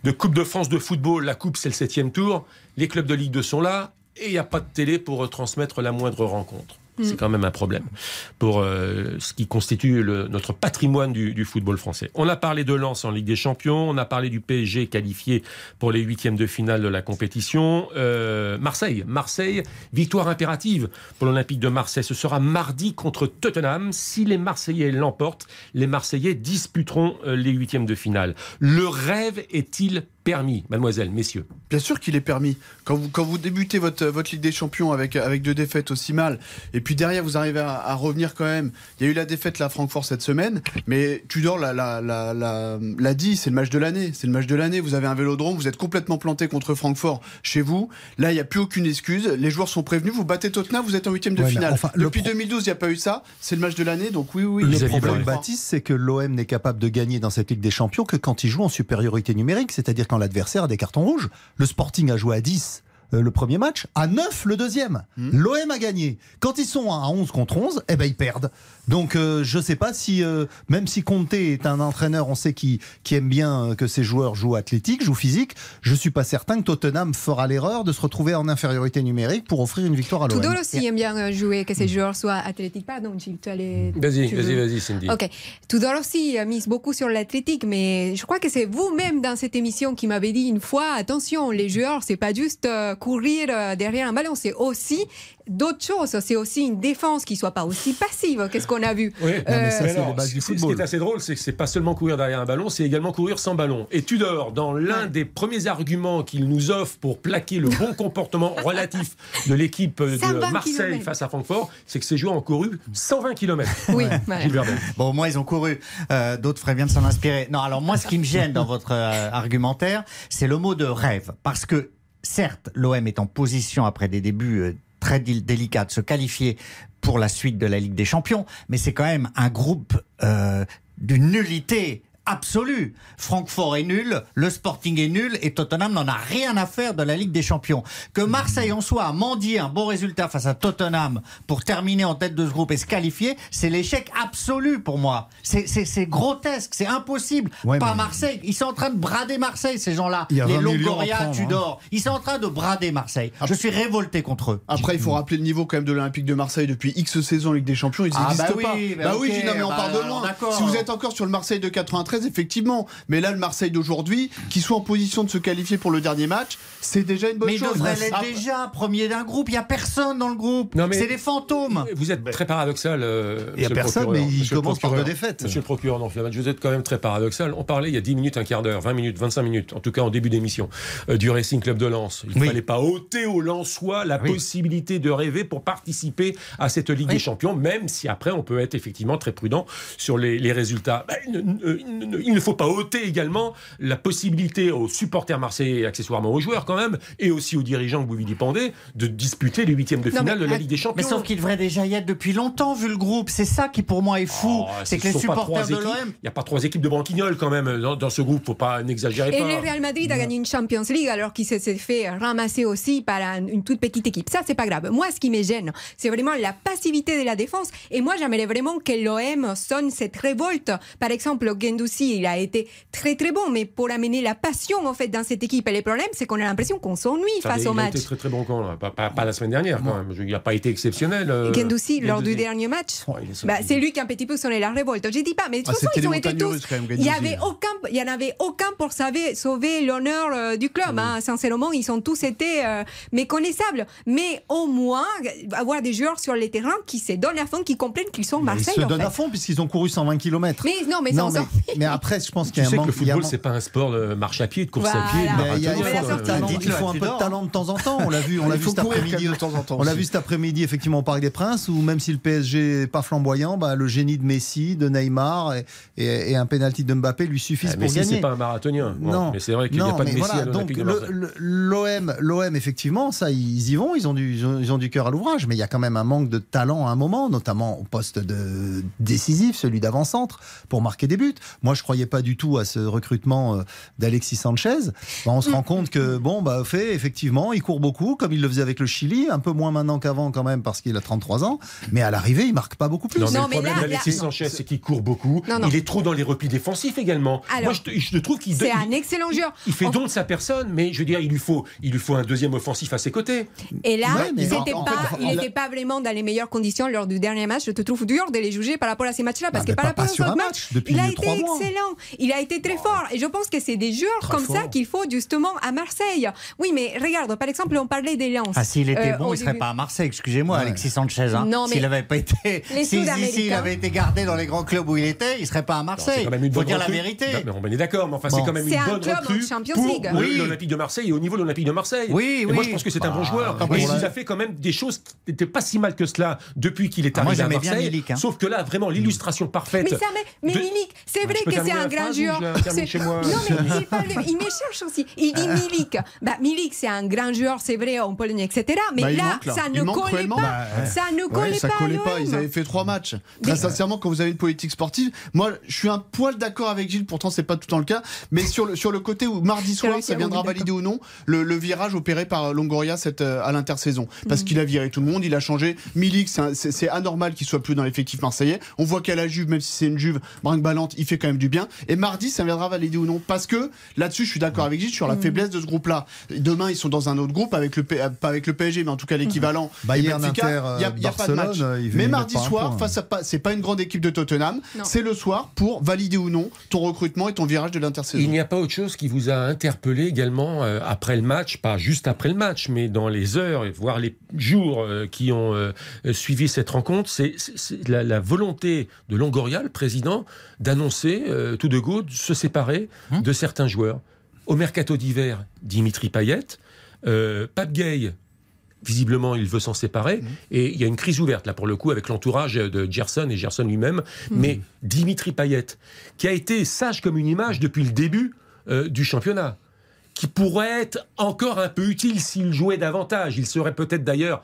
de Coupe de France de football. La Coupe, c'est le septième tour. Les clubs de Ligue 2 sont là. Et il n'y a pas de télé pour retransmettre la moindre rencontre. C'est quand même un problème pour euh, ce qui constitue le- notre patrimoine du, du football français. On a parlé de Lens en Ligue des Champions, on a parlé du PSG qualifié pour les huitièmes de finale de la compétition. Euh, Marseille, Marseille, victoire impérative pour l'Olympique de Marseille. Ce sera mardi contre Tottenham. Si les Marseillais l'emportent, les Marseillais disputeront euh, les huitièmes de finale. Le rêve est-il permis, mademoiselle, messieurs Bien sûr qu'il est permis. Quand vous, quand vous débutez votre, votre Ligue des Champions avec, avec deux défaites aussi mal, et puis derrière vous arrivez à, à revenir quand même. Il y a eu la défaite là à Francfort cette semaine, mais Tudor l'a, l'a, l'a, l'a- l'a dit, c'est le match de l'année. C'est le match de l'année. Vous avez un vélodrome, vous êtes complètement planté contre Francfort chez vous. Là, il n'y a plus aucune excuse. Les joueurs sont prévenus. Vous battez Tottenham, vous êtes en huitième de Ouais, finale. enfin, Depuis pro- 2012, il n'y a pas eu ça. C'est le match de l'année, donc oui, oui. Le problème. Baptiste, c'est que l'OM n'est capable de gagner dans cette Ligue des Champions que quand il joue en supériorité numérique, c'est-à-dire quand l'adversaire a des cartons rouges. Le Sporting a joué à 10 euh, le premier match, à 9 le deuxième. L'OM a gagné. Quand ils sont à 11 contre 11, eh ben ils perdent. Donc euh, je sais pas si, euh, même si Conte est un entraîneur, on sait qui, qui aime bien euh, que ses joueurs jouent athlétique, jouent physique, je suis pas certain que Tottenham fera l'erreur de se retrouver en infériorité numérique pour offrir une victoire à l'OM. Tudor aussi aime bien euh, jouer, que ses joueurs soient athlétiques. Pardon, Gilles, tu allais. Vas-y, tu vas-y, veux- vas-y, Cindy. Ok. Tudor aussi euh, mise beaucoup sur l'athlétique, mais je crois que c'est vous-même dans cette émission qui m'avez dit une fois attention, les joueurs, c'est pas juste euh, courir euh, derrière un ballon, c'est aussi d'autres choses. C'est aussi une défense qui soit pas aussi passive. Qu'est-ce qu'on a vu? Oui, mais ça, les du ce qui est assez drôle, c'est que c'est pas seulement courir derrière un ballon, c'est également courir sans ballon. Et Tudor, dans l'un des premiers arguments qu'il nous offre pour plaquer le bon comportement relatif de l'équipe de 120 Marseille face à Francfort, c'est que ces joueurs ont couru 120 km. Oui. Gilles Verdun. Bon, moi, ils ont couru. Euh, D'autres feraient bien de s'en inspirer. Non, alors moi, ce qui me gêne dans votre euh, argumentaire, c'est le mot de rêve. Parce que, certes, l'OM est en position, après des débuts euh, très dé- délicats, de se qualifier pour la suite de la Ligue des Champions, mais c'est quand même un groupe euh, d'une nullité absolue. Francfort est nul, le Sporting est nul et Tottenham n'en a rien à faire de la Ligue des Champions. Que Marseille en soit à mendier un bon résultat face à Tottenham pour terminer en tête de ce groupe et se qualifier, c'est l'échec absolu pour moi. C'est- C'est c'est grotesque, c'est impossible. Ouais, Pas mais- Marseille. Ils sont en train de brader Marseille, ces gens-là. A Les 20 millions à Longoria, hein. Tudor. Ils sont en train de brader Marseille. Je suis révolté contre eux. Après, il faut rappeler le niveau quand même de l'Olympique de Marseille depuis X saisons Ligue des Champions. Ils Ah, n'existent bah pas. bah bah oui, non, mais on bah part de loin. Si vous êtes encore sur le Marseille de 93, 13, effectivement. Mais là, le Marseille d'aujourd'hui, qui soit en position de se qualifier pour le dernier match, c'est déjà une bonne Mais il chose. devrait l'être déjà, premier d'un groupe. Il n'y a personne dans le groupe. Mais- C'est des fantômes. Vous êtes très paradoxal. euh, Il y a personne, mais il commence par deux défaites. Monsieur le procureur, non, vous êtes quand même très paradoxal. On parlait il y a 10 minutes, un quart d'heure, 20 minutes, 25 minutes, en tout cas en début d'émission, euh, du Racing Club de Lens. Il ne Oui. fallait pas ôter aux Lensois la Oui. possibilité de rêver pour participer à cette Ligue des Champions, même si après on peut être effectivement très prudent sur les, les résultats. Il ne- il ne- il ne faut pas ôter également la possibilité aux supporters marseillais et accessoirement aux joueurs quand même, et aussi aux dirigeants que vous vilipendez, de disputer les huitièmes de Non, finale mais- de la Ligue des Mais Champions. sauf qu'il devrait déjà y être depuis longtemps, vu le groupe. C'est ça qui, pour moi, est fou. Oh, c'est ce que les supporters de l'OM. Il n'y a pas trois équipes de branquignoles quand même dans, dans ce groupe, faut pas n'exagérer Et pas. le Real Madrid a gagné une Champions League alors qu'il s'est fait ramasser aussi par un- une toute petite équipe. Ça, c'est pas grave. Moi, ce qui me gêne, c'est vraiment la passivité de la défense. Et moi, j'aimerais vraiment que l'OM sonne cette révolte. Par exemple, Gendouzi, il a été très très bon, mais pour amener la passion en fait dans cette équipe. Et le problème, c'est qu'on a l'impression qu'on s'ennuie face au il a match. été très très bon quand là. Pas, pas- pas la semaine dernière quand même. Il n'a pas été exceptionnel. euh, Gendouzi, lors du dernier match, Oh, bah, c'est lui qui a un petit peu sonné la révolte. Je dis pas, mais de toute Ah, façon, c'était ils ont été tous. Il y Gendouzi. avait aucun, il y en avait aucun pour sauver, sauver l'honneur euh, du club. Hein. Sincèrement, ils ont tous été euh, méconnaissables. Mais au moins avoir des joueurs sur les terrains qui se donnent à fond, qui comprennent qu'ils sont Ils Marseille. se en donnent fait. à fond puisqu'ils ont couru 120 km. Mais non, mais non, sans mais, mais après, je pense qu'il Tu y a un sais que manque. le il y a un football, c'est pas un sport de marche à pied, de course à pied, de Mais Mais il faut, un peu de talent, dis-le, il faut un peu de tu dors. talent de temps en temps. On l'a vu, on l'a vu cet après-midi. quand même de temps en temps On l'a vu cet après-midi effectivement au Parc des Princes où même si le PSG n'est pas flamboyant, bah, le génie de Messi, de Neymar et, et- et un penalty de Mbappé lui suffisent Ah, pour Messi, gagner. c'est pas un marathonien. Non, mais c'est vrai qu'il n'y a pas de Messi voilà, à l'Olympique de le- le- l'OM, l'OM effectivement, ça ils y vont, ils ont du, ils ont du cœur à l'ouvrage, mais il y a quand même un manque de talent à un moment, notamment au poste de décisif, celui d'avant-centre, pour marquer des buts. Moi, je croyais pas du tout à ce recrutement euh, d'Alexis Sanchez. Bah, on se rend compte que bon, bah fait effectivement, il court beaucoup, comme il le faisait avec le Chili, un peu moins maintenant qu'avant quand même parce qu'il a 33 ans, mais à l'arrivée, il marque pas beaucoup plus. Non, mais Non, le mais problème là- d'Alexis là- Sanchez, c'est qu'il court beaucoup. Non, non. Il est trop dans les replis défensifs également. Alors, Moi, je, trouve qu'il C'est un excellent joueur. il fait En- don de sa personne, mais je veux dire, il lui faut, il lui faut un deuxième offensif à ses côtés. Et là, Ouais, mais ils en- n'étaient en pas, fait, en- n'étaient pas vraiment dans les meilleures conditions lors du dernier match. Je te trouve dur de les juger par rapport à ces matchs-là, parce Ah, que par pas- rapport matchs, match, depuis il a été trois mois. Excellent. Il a été très fort. Et je pense que c'est des joueurs Très comme ça qu'il faut justement à Marseille. Oui, mais regarde, par exemple, on parlait des Lens. Ah, s'il était Euh, bon, il serait début. pas à Marseille, excusez-moi, Ouais. Alexis Sanchez. Hein. Non, mais S'il avait pas été. les si, si, Sud-Américains- s'il avait été gardé dans les grands clubs où il était, il serait pas à Marseille. quand même une Faut dire la vérité. Non, mais on est d'accord, mais enfin, Bon. c'est quand même C'est une un bonne club en recrue Champions pour League. le- Oui. l'Olympique de Marseille et au niveau de l'Olympique de Marseille. Oui, Et moi, oui. je pense que c'est un bon joueur. ah, pour il a fait quand même des choses qui n'étaient pas si mal que cela depuis qu'il est Ah, arrivé à j'aimais bien Marseille. Milik, hein. Sauf que là, vraiment, l'illustration parfaite. Mais ça, mais, mais de- Milik, c'est vrai que c'est un grand joueur. Non, mais il, me cherche aussi. Il dit Milik. Bah, Milik, c'est un grand joueur, c'est vrai, en Pologne, etc. Mais Bah, là, ça ne collait pas. Bah, ça ne Ouais, collait ça pas. collait pas. Ils avaient fait trois matchs. Très Mais- sincèrement, quand vous avez une politique sportive, moi, je suis un poil d'accord avec Gilles. Pourtant, c'est pas tout le temps le cas. Mais sur le sur le côté où mardi soir, ça viendra valider ou non le, le virage opéré par Longoria cette, euh, à l'intersaison, parce qu'il a viré tout le monde, il a changé. Milik, c'est anormal qu'il soit plus dans l'effectif marseillais. On voit qu'à la Juve, même si c'est une Juve brinque-ballante, il fait quand même du bien. Et mardi, ça viendra valider ou non, parce que là-dessus, je suis d'accord avec Gilles sur la faiblesse de ce groupe-là. Demain, ils sont dans un autre groupe avec le P- euh, pas avec le PSG, mais en tout cas l'équivalent. Bayern, Et Benfica, Inter, il y a- il y a pas de match. Mais mardi soir, face à pas, c'est pas une grande équipe de Tottenham. C'est le soir pour valider ou non ton recrutement et ton virage de l'intersaison. Il n'y a pas autre chose qui vous a interpellé également euh, après le match, pas juste après le match, mais dans les heures, voire les jours euh, qui ont euh, suivi cette rencontre, c'est la, la volonté de Longoria, le président, d'annoncer euh, tout de go se séparer Hum. de certains joueurs. Au mercato d'hiver, Dimitri Payet, euh, Pape Gay, visiblement, il veut s'en séparer. Et il y a une crise ouverte, là, pour le coup, avec l'entourage de Gerson et Gerson lui-même. Mais Dimitri Payet, qui a été sage comme une image depuis le début euh, du championnat, qui pourrait être encore un peu utile s'il jouait davantage. Il serait peut-être d'ailleurs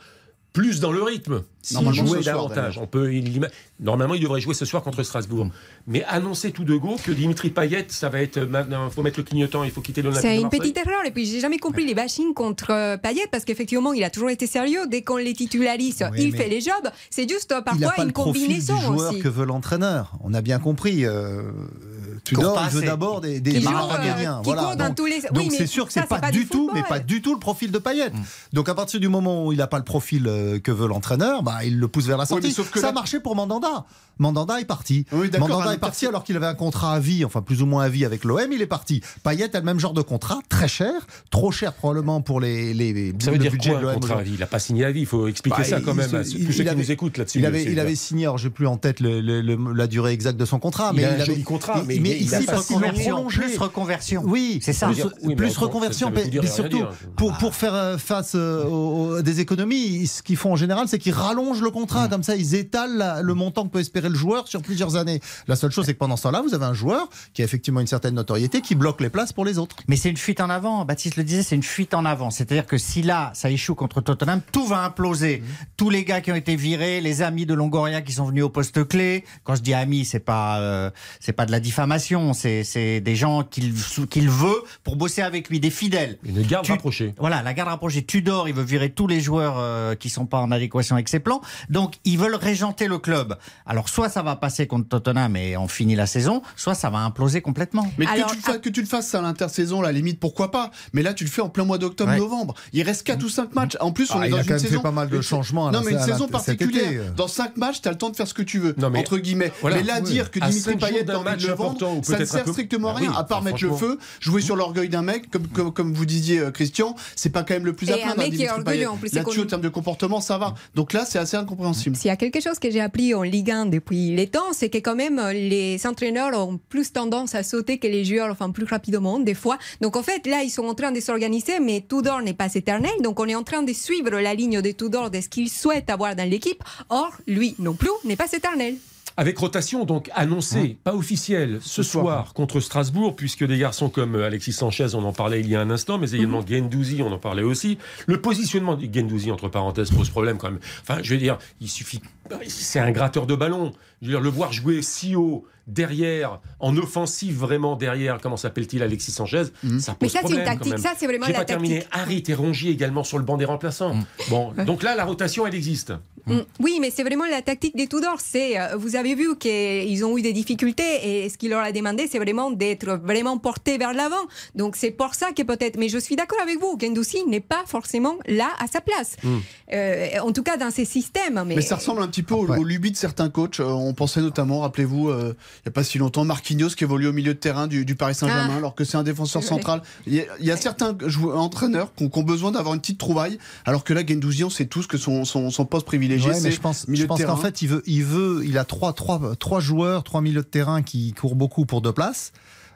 plus dans le rythme s'il Normalement, soir, davantage. On peut, il Normalement, il devrait jouer ce soir contre Strasbourg. Mais annoncer tout de go que Dimitri Payet, ça va être maintenant, il faut mettre le clignotant, il faut quitter l'Olympique C'est une petite erreur. Et puis, j'ai jamais compris les bashings contre euh, Payet parce qu'effectivement, il a toujours été sérieux. Dès qu'on les titularise, Oui, il fait les jobs. C'est juste euh, il parfois pas une le profil du combinaison joueur aussi. que veut l'entraîneur. On a bien compris. euh, Tudor, il veut d'abord des, des Qui joueurs euh, qui Voilà. dans Donc- tous les- Oui, Donc c'est sûr que c'est pas, pas du tout, mais pas du tout le profil de Payet. Mm. Donc à partir du moment où il n'a pas le profil euh, que veut l'entraîneur, bah, il le pousse vers la Oui, sortie. sauf que ça là- a marché pour Mandanda. Mandanda est parti. Oui, Mandanda est parti alors qu'il avait un contrat à vie, enfin plus ou moins à vie avec l'OM, il est parti. Payet a le même genre de contrat, très cher, trop cher probablement pour les, les Ça veut le dire budget quoi de un l'OM contrat à aujourd'hui. vie? Il n'a pas signé à vie, il faut expliquer Bah, ça quand il même il- tous il ceux qui avait- nous écoutent là-dessus. Il avait, il signé, alors j'ai plus en tête le- le- le- la durée exacte de son contrat, Il mais a un il avait joli contrat, mais il ici parce qu'ils prolongé. plus reconversion. Oui, C'est ça. Plus, oui, mais bon, reconversion, mais, mais surtout dire. pour, pour faire euh, face euh, aux, aux- des économies, ce qu'ils font en général, c'est qu'ils rallongent le contrat. Comme ça, ils étalent la- le montant que peut espérer le joueur sur plusieurs années. La seule chose, c'est que pendant ce temps-là, vous avez un joueur qui a effectivement une certaine notoriété qui bloque les places pour les autres. Mais c'est une fuite en avant. Baptiste le disait, c'est une fuite en avant. C'est-à-dire que si là, ça échoue contre Tottenham, tout va imploser. Mmh. Tous les gars qui ont été virés, les amis de Longoria qui sont venus au poste clé. Quand je dis amis, c'est pas, euh, c'est pas de la diffamation. C'est, c'est des gens qu'il, qu'il veut pour bosser avec lui, des fidèles. Une garde Tu- rapprochée. Voilà, la garde rapprochée. Tudor, il veut virer tous les joueurs euh, qui sont pas en adéquation avec ses plans. Donc, ils veulent régenter le club. Alors, soit ça va passer contre Tottenham et on finit la saison, soit ça va imploser complètement. Mais Alors, que, tu le fasses, que tu le fasses à l'intersaison, la limite, pourquoi pas Mais là, tu le fais en plein mois d'octobre-novembre. Il reste 4 ou 5 matchs. En plus, on Ah, est il dans a une quand même fait saison. pas mal de une- changements à Non, la- mais une saison particulière. été. Dans 5 matchs, tu as le temps de faire ce que tu veux. Non, mais- entre guillemets. Voilà. mais là, Oui. dire que Dimitri Payet a match important, ou ça ne un sert peu- strictement à Ah rien. oui, à part enfin, mettre le feu, jouer sur l'orgueil d'un mec, comme, comme, comme vous disiez, euh, Christian, c'est pas quand même le plus à Et un plaindre. mec hein, qui est orgueilleux, en plus, Là-dessus, connu. en termes de comportement, ça va. Donc là, c'est assez incompréhensible. S'il y a quelque chose que j'ai appris en Ligue 1 depuis les temps, c'est que quand même euh, les entraîneurs ont plus tendance à sauter que les joueurs, enfin plus rapidement des fois. Donc en fait là ils sont en train de s'organiser, mais Tudor n'est pas éternel, donc on est en train de suivre la ligne de Tudor de ce qu'il souhaite avoir dans l'équipe. Or lui non plus n'est pas éternel. Avec rotation donc annoncée, pas officielle, ce soir contre Strasbourg, puisque des garçons comme Alexis Sanchez, on en parlait il y a un instant, mais également Gendouzi, on en parlait aussi. Le positionnement de Gendouzi, entre parenthèses, pose problème quand même. Enfin, je veux dire, il suffit. C'est un gratteur de ballon. Je veux dire, le voir jouer si haut, derrière, en offensive vraiment derrière, comment s'appelle-t-il Alexis Sanchez, ça Mais pose ça, c'est une tactique. Ça, c'est vraiment J'ai la pas terminé. Harit et Rongier également sur le banc des remplaçants. Bon, donc là, la rotation, elle existe. Mm. Oui, mais c'est vraiment la tactique des Tudor. C'est, euh, vous avez vu qu'ils ont eu des difficultés et ce qu'il leur a demandé, c'est vraiment d'être vraiment porté vers l'avant. Donc c'est pour ça que peut-être. Mais je suis d'accord avec vous, Gendouzi n'est pas forcément là à sa place. Euh, en tout cas dans ces systèmes. Mais, Mais ça ressemble un petit peu au, Après. au lubies de certains coachs. Euh, on pensait notamment, rappelez-vous, euh, il n'y a pas si longtemps, Marquinhos qui évolue au milieu de terrain du, du Paris Saint-Germain, Ah. alors que c'est un défenseur central. Il y a, il y a certains entraîneurs qui ont, qui ont besoin d'avoir une petite trouvaille, alors que là, Gendouzi, on sait tous que son, son, son poste privilégié, Ouais, c'est je pense, milieu je de pense terrain. qu'en fait, il veut, il veut, il a trois, trois, trois joueurs, trois milieux de terrain qui courent beaucoup pour deux places.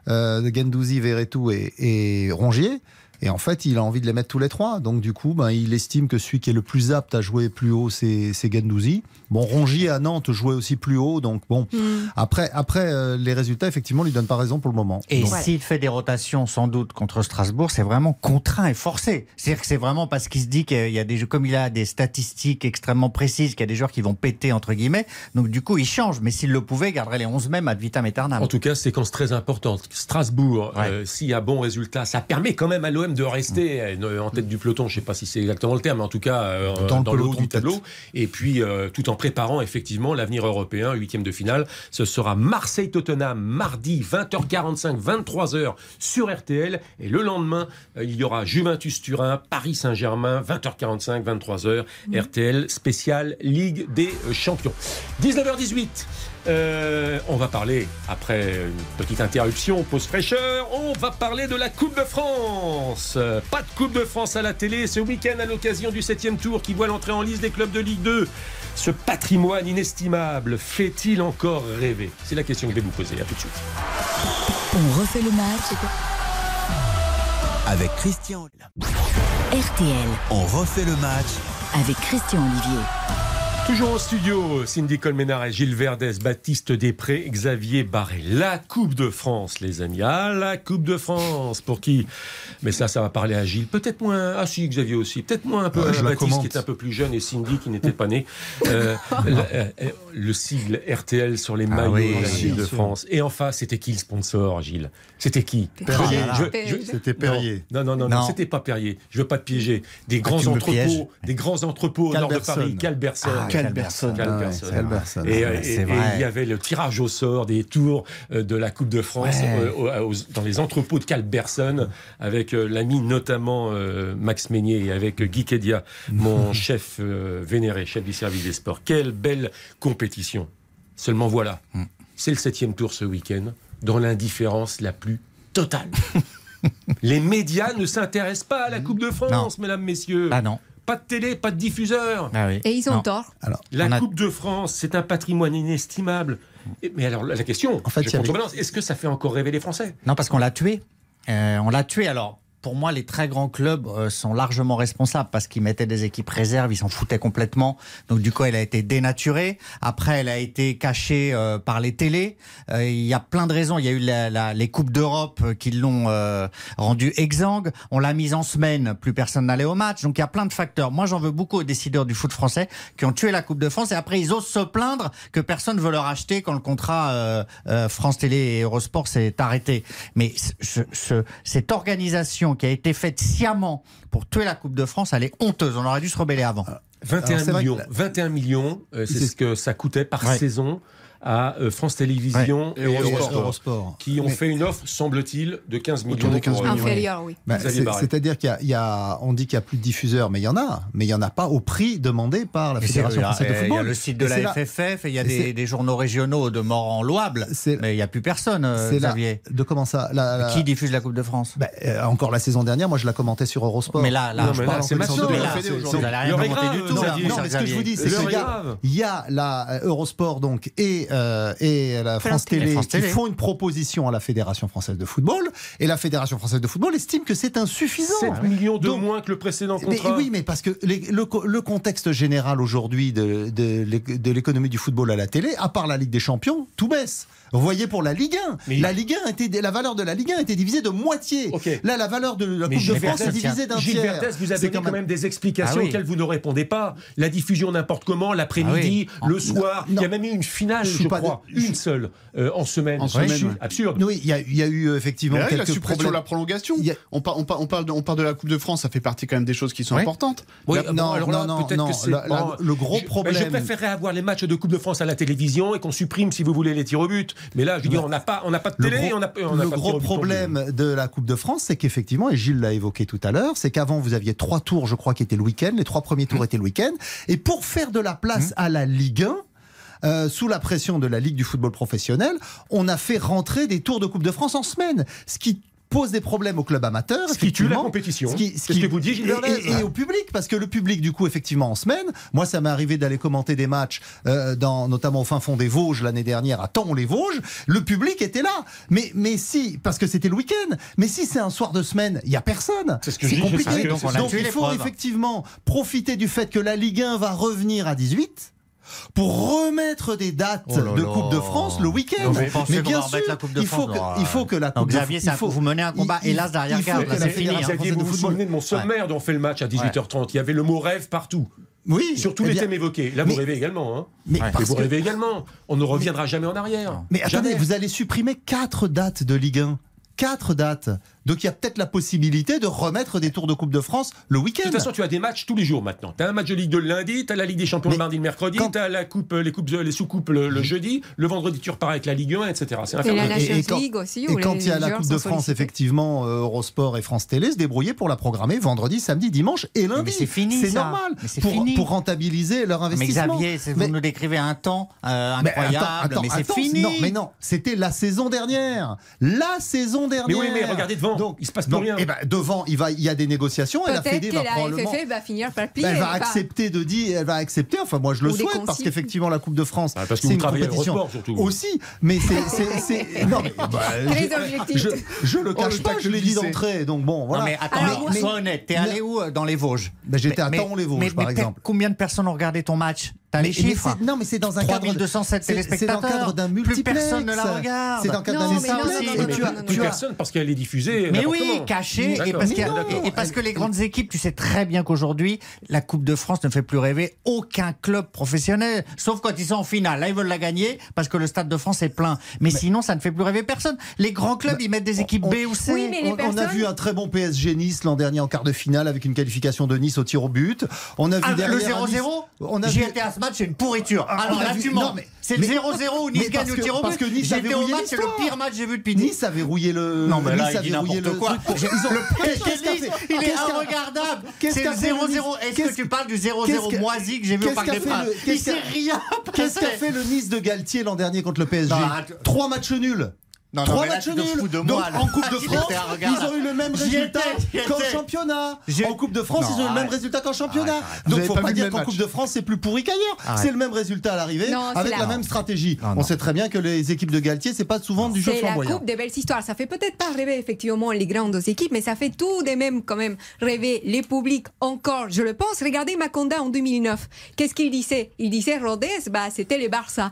Euh, Gendouzi, Verretou et, et Rongier. Et en fait, il a envie de les mettre tous les trois. Donc, du coup, ben, il estime que celui qui est le plus apte à jouer plus haut, c'est c'est Gendouzi. Bon, Rongier à Nantes jouait aussi plus haut. Donc, bon, Hmm. après, après euh, les résultats, effectivement, lui donnent pas raison pour le moment. Et Donc, s'il fait des rotations, sans doute, contre Strasbourg, c'est vraiment contraint et forcé. C'est-à-dire que c'est vraiment parce qu'il se dit qu'il y a des jeux, comme il a des statistiques extrêmement précises, qu'il y a des joueurs qui vont péter, entre guillemets. Donc, du coup, il change. Mais s'il le pouvait, il garderait les 11 mêmes ad vitam aeternam. En tout cas, séquence très importante. Strasbourg, Ouais. euh, s'il y a bon résultat, ça permet quand même à l'OM de rester euh, en tête du peloton. Je ne sais pas si c'est exactement le terme, mais en tout cas euh, Dans dans, le haut du tableau. Et puis, euh, tout en préparant effectivement l'avenir européen, huitième de finale. Ce sera Marseille-Tottenham, mardi 20h45, 23h sur RTL. Et le lendemain, euh, il y aura Juventus-Turin, Paris-Saint-Germain, 20h45, 23h, RTL spécial Ligue des Champions. 19h18. Euh, on va parler, après une petite interruption, pause fraîcheur, on va parler de la Coupe de France. Pas de Coupe de France à la télé ce week-end à l'occasion du 7 tour qui voit l'entrée en liste des clubs de Ligue 2. Ce patrimoine inestimable fait-il encore rêver? C'est la question que je vais vous poser. À tout de suite. On refait le match. Avec Christian. RTL On refait le match avec Christian Olivier. Toujours au studio, Cindy Colmenares, Gilles Verdès, Baptiste Després, Xavier Barré. La Coupe de France, les amis. Ah, la Coupe de France. Pour qui? Mais ça, ça va parler à Gilles. Peut-être moins. Ah, si, Xavier aussi. Peut-être moins un peu Ah, je Baptiste qui est un peu plus jeune et Cindy qui n'était pas née. Euh, le, euh, le sigle RTL sur les maillots oui, de la Coupe de. France. Et enfin, c'était qui le sponsor, Gilles? C'était qui? Perrier. Je- C'était Perrier. Non, non, non, non, Non. c'était pas Perrier. Je veux pas te piéger. Des grands tu me entrepôts, des grands entrepôts au nord de. Paris. Calberson. Ah, Calberson. Calberson. Calberson. Et, vrai. il y avait le tirage au sort des tours euh, de la Coupe de France Ouais. euh, aux- dans les entrepôts de Calberson, avec euh, l'ami notamment euh, Max Meignier et avec Guy Kedia, mon chef euh, vénéré, chef du service des sports. Quelle belle compétition. Seulement voilà, Mm. c'est le septième tour ce week-end, dans l'indifférence la plus totale. Les médias ne s'intéressent pas à la Coupe de France, mesdames, messieurs. Ah non. Pas de télé, pas de diffuseur. Ah oui. Et ils ont Non. tort. La On a- Coupe de France, c'est un patrimoine inestimable. Mais alors, la question, En fait, est-ce que ça fait encore rêver les Français? Non, parce qu'on l'a tué. Euh, on l'a tué. Alors, pour moi, les très grands clubs euh, sont largement responsables parce qu'ils mettaient des équipes réserves, ils s'en foutaient complètement. Donc, du coup, elle a été dénaturée. Après, elle a été cachée euh, par les télés. Euh, Il y a plein de raisons. Il y a eu la- la- les Coupes d'Europe euh, qui l'ont euh, rendue exsangue. On l'a mise en semaine, plus personne n'allait au match. Donc, il y a plein de facteurs. Moi, j'en veux beaucoup aux décideurs du foot français qui ont tué la Coupe de France et après, ils osent se plaindre que personne veut leur acheter quand le contrat France Télé et Eurosport s'est arrêté. Mais ce- ce- cette organisation qui a été faite sciemment pour tuer la Coupe de France, elle est honteuse. On aurait dû se rebeller avant. 21 Alors, c'est vrai millions, que 21 millions, euh, c'est C'est- ce que ça coûtait par Ouais. saison à euh, France Télévisions Ouais. et, Et Eurosport, Eurosport. qui ont Mais- fait une offre, semble-t il, de 15 millions. Autour des 15 pour, millions. euh, Inférieur, oui. Bah. C'est-à-dire qu'il y a, il y a- on dit qu'il n'y a plus de diffuseurs, mais il y en a. Mais il n'y en a pas au prix demandé par la Et Fédération française de Il y a football. le site de Et la FFF et il y a des, des journaux régionaux de mort en louable. Mais il n'y a plus personne, euh, là- Xavier. De comment ça la- la- Qui diffuse la Coupe de France? Bah, euh, Encore la saison dernière, moi je la commentais sur Eurosport. Mais là, là, Non, je mais parle là, en c'est maintenant, de Vous n'allez rien grave, du tout. non, mais ce que je vous dis, c'est qu'il y a, grave. il y a la Eurosport donc et, euh, et la France, France Télé. France qui font une proposition à la Fédération française de football et la Fédération française de football estime que c'est insuffisant. 7 millions de Donc- moins que le précédent Mais contrat. oui, mais parce que les- le, co- le contexte général aujourd'hui de, de, l'é- de l'économie du football à la télé, à part la Ligue des Champions, tout baisse. Vous voyez pour la Ligue 1, Mais- la Ligue 1 était, la valeur de la Ligue 1 était divisée de moitié. Là, la valeur de la Coupe de France est divisée d'un Gilles tiers. Vertes vous a C'est donné quand même, des explications Ah oui. auxquelles vous ne répondez pas. La diffusion n'importe comment, l'après-midi, Ah oui. le soir. non. Il y a même eu une finale, Je je, pas crois. de- Une seule, euh, en semaine. En semaine. Absurde. Oui, il y a, il y a eu euh, effectivement là, quelques suppression problèmes. de la prolongation. A- On, par- on, par- on parle de, on parle de la Coupe de France, ça fait partie quand même des choses qui sont Oui. importantes. Oui, La- non, alors là, non, non, peut-être non, que c'est- la- la- bon, le gros problème- Je préférerais avoir les matchs de Coupe de France à la télévision et qu'on supprime, si vous voulez, les tirs au but. Mais là, je veux dire, on n'a pas, on n'a pas de Le télé, gros, on n'a on n'a le pas gros problème de la Coupe de France, c'est qu'effectivement, et Gilles l'a évoqué tout à l'heure, c'est qu'avant vous aviez trois tours, je crois, qui étaient le week-end. Les trois premiers Mmh. tours étaient le week-end. Et pour faire de la place à la Ligue 1, euh, sous la pression de la Ligue du football professionnel, on a fait rentrer des tours de Coupe de France en semaine, ce qui pose des problèmes aux clubs amateurs. Ce qui tue la compétition. Ce qui- ce qui- ce que vous dites, Gilles et, et- et au public, parce que le public, du coup, effectivement, en semaine, moi, ça m'est arrivé d'aller commenter des matchs, euh, dans, notamment au fin fond des Vosges l'année dernière, à Taon-les-Vosges. Le public était là. Mais, mais si, parce que c'était le week-end, mais si c'est un soir de semaine, il y a personne. C'est ce que compliqué. que donc Donc il faut preuves. effectivement profiter du fait que la Ligue 1 va revenir à 18 pour remettre des dates Oh là de. Coupe de France le week-end. Mais vous pensez qu'on bien sûr, la Coupe de il faut France que, Non, il faut que la Coupe de Xavier, ça- il faut- vous menez un combat, il- hélas, derrière garde, c'est fini, hein. Xavier, française vous vous souvenez de mon sommaire dont on fait le match à 18h30 Il y avait le mot rêve partout. Oui, Sur tous eh les bien, thèmes évoqués. Là, vous mais- rêvez également. Hein. Mais Ouais. Mais vous que- rêvez également. On ne reviendra jamais en arrière. Mais attendez, Jamais. vous allez supprimer quatre dates de Ligue 1. Quatre dates. Donc il y a peut-être la possibilité de remettre des tours de Coupe de France le De week-end. toute façon, tu as des matchs tous les jours maintenant. Tu as un match de Ligue 2 le lundi, tu as la Ligue des Champions Mais le mardi, le mercredi, quand- tu as la coupe, les, coupes, les sous-coupes le, le jeudi, le vendredi tu repars avec la Ligue 1, etc. C'est Et la. Et- et quand- League aussi. Et quand il y a la Coupe de France, effectivement, euh, Eurosport et France Télé se débrouiller pour la programmer vendredi, samedi, dimanche et lundi. Mais c'est fini, C'est ça. normal. Mais c'est pour, fini. pour rentabiliser leur Mais investissement. Xavier, Mais- vous nous décrivez un temps euh, mais incroyable, attends, mais attends, c'est attends, fini. Non, mais non, c'était la saison dernière. La saison Mais dernière. oui, mais regardez devant, Donc, il se passe plus donc, rien. eh ben, devant, il, va, il y a des négociations et la Fédé va la probablement. FFF va finir par plier. Ben, elle va accepter de dire, elle va accepter. Enfin, moi, je le Ou souhaite parce qu'effectivement, la Coupe de France, Ah, parce que c'est une compétition Eurosport, surtout. aussi. Mais c'est, c'est, c'est- non, mais, bah, Très je- objectif. Je, le Oh, cache le pas, je l'ai dit d'entrée. Donc bon, voilà. Non mais attends, Alors, mais sois honnête, t'es allé où euh, dans les Vosges? Ben, j'étais à Taon-les-Vosges, mais- par exemple. Combien de personnes ont regardé ton match? T'as les chiffres c'est- Non, mais c'est dans un cadre. 3207 c'est- téléspectateurs. C'est dans le cadre d'un Plus multiplex. personne ne la regarde. C'est dans le cadre Non, d'un multiplex. Et Plus personne parce qu'elle est diffusée. Mais oui, caché. Et parce, non. et que les grandes équipes, tu sais très bien qu'aujourd'hui, la Coupe de France ne fait plus rêver aucun club professionnel. Sauf quand ils sont en finale. Là, ils veulent la gagner parce que le Stade de France est plein. Mais, sinon, ça ne fait plus rêver personne. Les grands clubs, ils mettent des équipes on- B ou C. Oui, mais les on, on a vu un très bon PSG Nice l'an dernier en quart de finale avec une qualification de Nice au tir au but. On a vu Ah, le derrière Nice- 0-0 On a J'y vu- étais à ce match, c'est une pourriture. Ah, Alors on a là, vu- tu non, mens. mais- C'est le mais- 0-0 où Nice gagne parce au que- tir au parce but. que Nice a J'étais au match, c'est le pire match que j'ai vu depuis Nice a verrouillé le. Non, mais là, Nice il dit n'importe le quoi. pour- Ils ont- Le Nice, il est C'est le fait le 0-0. Nice Est-ce que tu parles du qu'est-ce 0-0 que- moisi que j'ai vu au Parc des fait Princes Il qu'a- rien Qu'est-ce qu'a fait le Nice de Galtier l'an dernier contre le PSG arrête. Trois matchs nuls. Non, non, Trois là, matchs nuls. Donc moi, en Coupe de France, ils ont eu le même résultat qu'en championnat. En Coupe de France, Non, ils ont eu le même résultat qu'en championnat. Donc faut pas dire qu'en. Coupe de France c'est plus pourri qu'ailleurs. C'est le même résultat à l'arrivée Non, avec la- même stratégie. Non, On non. sait très bien que les équipes de Galtier c'est pas souvent du jeu C'est la flamboyant. coupe des belles histoires. Ça fait peut-être pas rêver effectivement les grandes équipes, mais ça fait tout de même quand même rêver les publics encore, je le pense. Regardez Maconda en 2009. Qu'est-ce qu'il disait? Il disait Rodez, bah, c'était le Barça.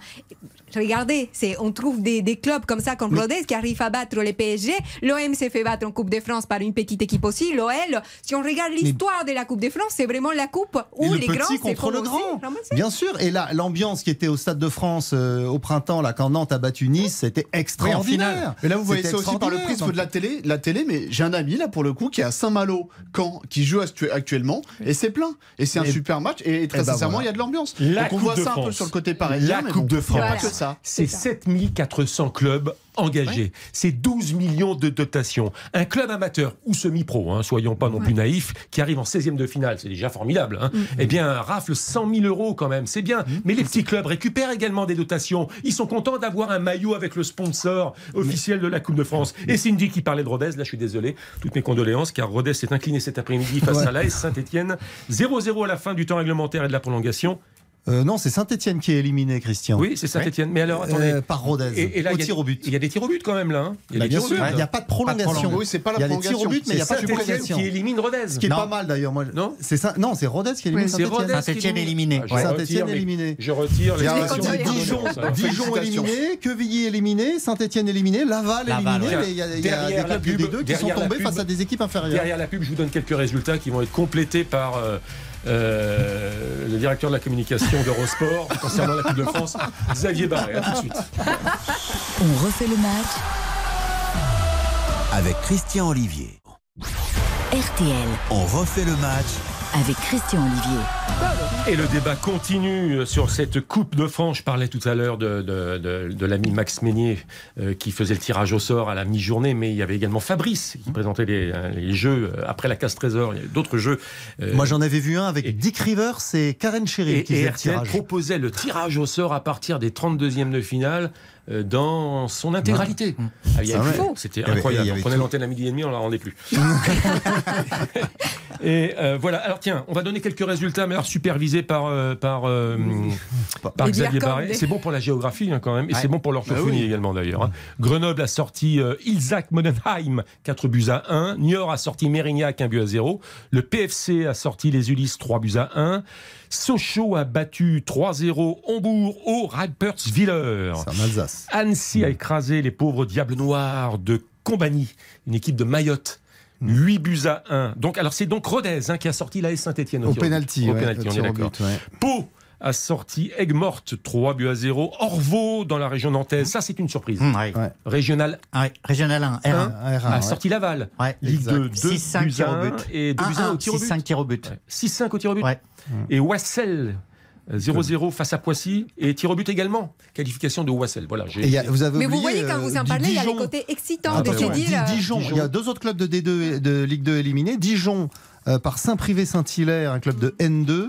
Regardez, c'est, on trouve des, des clubs comme ça comme Rodez qui arrivent à battre les PSG. L'OM s'est fait battre en Coupe de France par une petite équipe aussi. L'OL, si on regarde l'histoire de la Coupe de France, c'est vraiment la coupe Et où le les petit grands contre le grand. Bien sûr. Et là, l'ambiance qui était au Stade de France euh, au printemps, là, quand Nantes a battu Nice, c'était extraordinaire. Mais là, vous voyez ça aussi par le prisme de la télé. La télé, mais j'ai un ami là pour le coup qui est à Saint-Malo, Caen, qui joue actu- actuellement, et c'est plein. Et c'est un Et- super match. Et très ben sincèrement, voilà. il y a de l'ambiance. La Donc on Coupe voit de ça un peu France. sur le côté parisien. La mais Coupe bon, de France. Pas que ça. C'est ça. 7400 clubs engagés. C'est 12 millions de dotations. Un club amateur ou semi-pro, hein, soyons pas non plus naïfs, qui arrive en 16e de finale, c'est déjà formidable. Hein, Eh bien, rafle 100 000 euros quand même, c'est bien. Mais les petits clubs récupèrent également des dotations. Ils sont contents d'avoir un maillot avec le sponsor officiel de la Coupe de France. Et Cindy qui parlait de Rodez, là je suis désolé, toutes mes condoléances, car Rodez s'est incliné cet après-midi face Ouais. à l'AS Saint-Etienne. 0-0 à la fin du temps réglementaire et de la prolongation. Euh, non, c'est Saint-Etienne qui est éliminé, Christian. Oui, c'est Saint-Etienne. Mais alors, attendez. Euh, par Rodez. Et, et là, au il y a- tir au but. Il y a des tirs au but quand même là. hein. Il y a Bah, des bien tirs au sûr, but. il n'y a pas de prolongation. prolongation. Oui, c'est pas la Il y a des tirs au prolongation. but, mais il n'y a C'est pas de Saint-Etienne prolongation. qui élimine Rodez. Ce qui est Non. pas mal d'ailleurs. Moi, Non c'est ça. Non, c'est Rodez qui élimine Saint-Etienne. qui Saint-Étienne éliminé. Ah, je Ouais. retire, Saint-Etienne éliminé. Je retire les Il y a expressions. Dijon- Dijon, éliminé, Quevilly éliminé, Saint-Etienne éliminé, Laval, éliminé. Il y a, y des clubs de pub, D2 qui sont tombés face à des équipes inférieures. Derrière la pub, je vous donne quelques résultats qui vont être complétés par euh, le directeur de la communication d'Eurosport concernant la Coupe de France, Xavier Barré. À tout de suite. On refait le match avec Christian Olivier. RTL On refait le match avec Christian Olivier. Et le débat continue sur cette Coupe de France. Je parlais tout à l'heure de, de, de- de l'ami Max Meignier euh, qui faisait le tirage au sort à la mi-journée, mais il y avait également Fabrice qui présentait les, les jeux euh, après la casse trésor. Il y avait d'autres jeux. euh, Moi, j'en avais vu un avec et- Dick Rivers et Karen et, qui et le tirage. proposait le tirage au sort à partir des 32e de finale dans son intégralité. Ah, il y C'est avait- vrai. C'était incroyable. on prenait l'antenne à midi et demi, on la rendait plus. et euh, voilà. Alors tiens, on va donner quelques résultats, mais alors supervisés par euh, par Xavier Barré. C'est bon pour la géographie hein, quand même, et Ouais. c'est bon pour l'orthophonie également d'ailleurs. hein. Grenoble a sorti euh, Ilzac Monenheim 4 buts à 1. Niort a sorti Mérignac 1 but à 0. Le PFC a sorti les Ulysses 3 buts à 1. Sochaux a battu 3-0 Hambourg au Alsace. Annecy a écrasé les pauvres Diables Noirs de Combani, une équipe de Mayotte. 8 buts à 1. Donc, alors c'est donc Rodez hein, qui a sorti la Saint-Etienne Au pénalty. Au ouais, pénalty, au on est d'accord. ouais. Pau a sorti Aigues-Mortes 3 buts à 0. Orvaux dans la région nantaise, ça c'est une surprise. Hum, ouais. Ouais. Régional Ouais, Régional 1, R1. Hein Ah, R1, a ouais. sorti Laval. Ouais. Ligue Exact. 2, 2 6-5 buts tirs à au 1 but. et 2 buts à 1 au tir au but. 6-5 tirs au but. Ouais. 6-5 au tir au but. Ouais. Et Wassel, euh, 0-0 face à Poissy. Et tir au but également. Qualification de Wassel. Voilà, j'ai- Et il y a- vous avez Mais vous oublié, voyez, quand euh, vous en parlez, il y a les Dijon. côtés excitants de se Di- dire. euh, Dijon, il y a deux autres clubs de D2 et de Ligue 2 éliminés. Dijon euh, par Saint-Privé-Saint-Hilaire, un club de N2.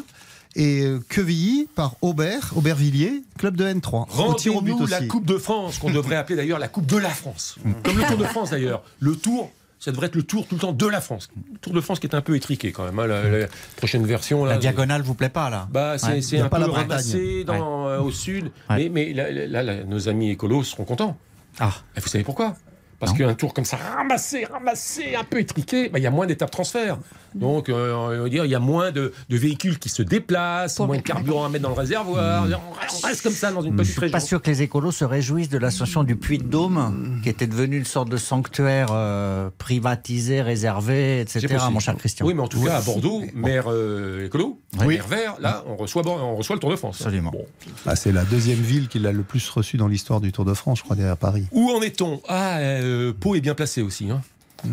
Et euh, Quevilly par Aubert, Aubervilliers, club de N3. Au tir au but Rendez-nous la. Coupe de France, qu'on devrait appeler d'ailleurs la Coupe de la France. Comme le Tour de France d'ailleurs. Le Tour, ça devrait être le Tour tout le temps de la France. Le Tour de France qui est un peu étriqué quand même. hein, la, la prochaine version. Là, La diagonale vous plaît pas là Bah, c'est Ouais. un pas peu la Bretagne. ramassé dans, euh, au sud. Ouais. Mais, mais là, là, là, nos amis écolos seront contents. Ah. Et vous savez pourquoi? Parce qu'un tour comme ça, ramassé, ramassé, un peu étriqué, bah, il y a moins d'étapes transfert. Donc, euh, on va dire, il y a moins de, de véhicules qui se déplacent, Pour moins de carburant à mettre dans le réservoir. On reste comme ça dans une Je petite suis région. pas sûr que les écolos se réjouissent de l'ascension du Puy de Dôme, qui était devenu une sorte de sanctuaire euh, privatisé, réservé, etc. Mon cher Christian. Oui, mais en tout cas, à Bordeaux, maire euh, écolo, Oui. maire vert, là, on reçoit, on reçoit le Tour de France. Absolument. Bon. Ah, c'est la deuxième ville qui l'a le plus reçu dans l'histoire du Tour de France, je crois, derrière Paris. Où en est-on? Ah, euh, Pau est bien placé aussi. Hein.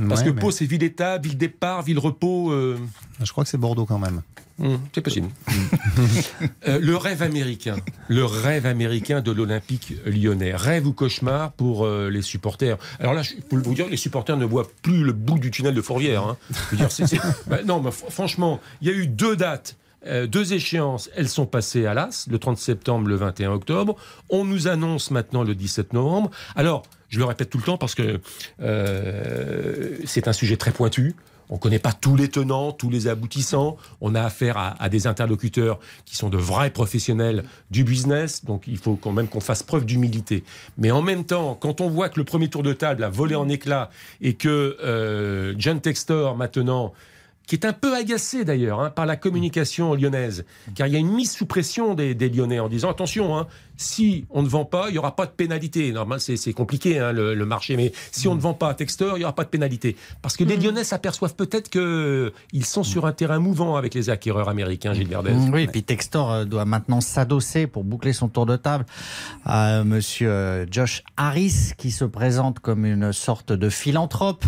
Parce Ouais, que mais Pau, c'est ville d'état, ville départ, ville repos. euh, Je crois que c'est Bordeaux quand même. Hmm, c'est possible. Euh, le rêve américain, le rêve américain de l'Olympique lyonnais. Rêve ou cauchemar pour euh, les supporters. Alors là, je peux vous dire, les supporters ne voient plus le bout du tunnel de Fourvière. hein. Je veux dire, c'est- c'est- Bah, non, mais fr- franchement, il y a eu deux dates. euh, deux échéances, elles sont passées à l'AS, le 30 septembre, le 21 octobre. On nous annonce maintenant le 17 novembre. Alors, je le répète tout le temps parce que euh, c'est un sujet très pointu. On ne connaît pas tous les tenants, tous les aboutissants. On a affaire à, des interlocuteurs qui sont de vrais professionnels du business. Donc il faut quand même qu'on fasse preuve d'humilité. Mais en même temps, quand on voit que le premier tour de table a volé en éclats et que euh, John Textor maintenant qui est un peu agacé d'ailleurs hein, par la communication lyonnaise, car il y a une mise sous pression des, des Lyonnais en disant attention, hein, si on ne vend pas, il n'y aura pas de pénalité. Normal, c'est compliqué hein, le, le marché, mais si on ne vend pas à Textor, il n'y aura pas de pénalité. Parce que les Lyonnais s'aperçoivent peut-être qu'ils sont sur un terrain mouvant avec les acquéreurs américains, Gilles Verdez. Mm, Oui, et puis Textor euh, doit maintenant s'adosser pour boucler son tour de table à euh, monsieur euh, Josh Harris, qui se présente comme une sorte de philanthrope,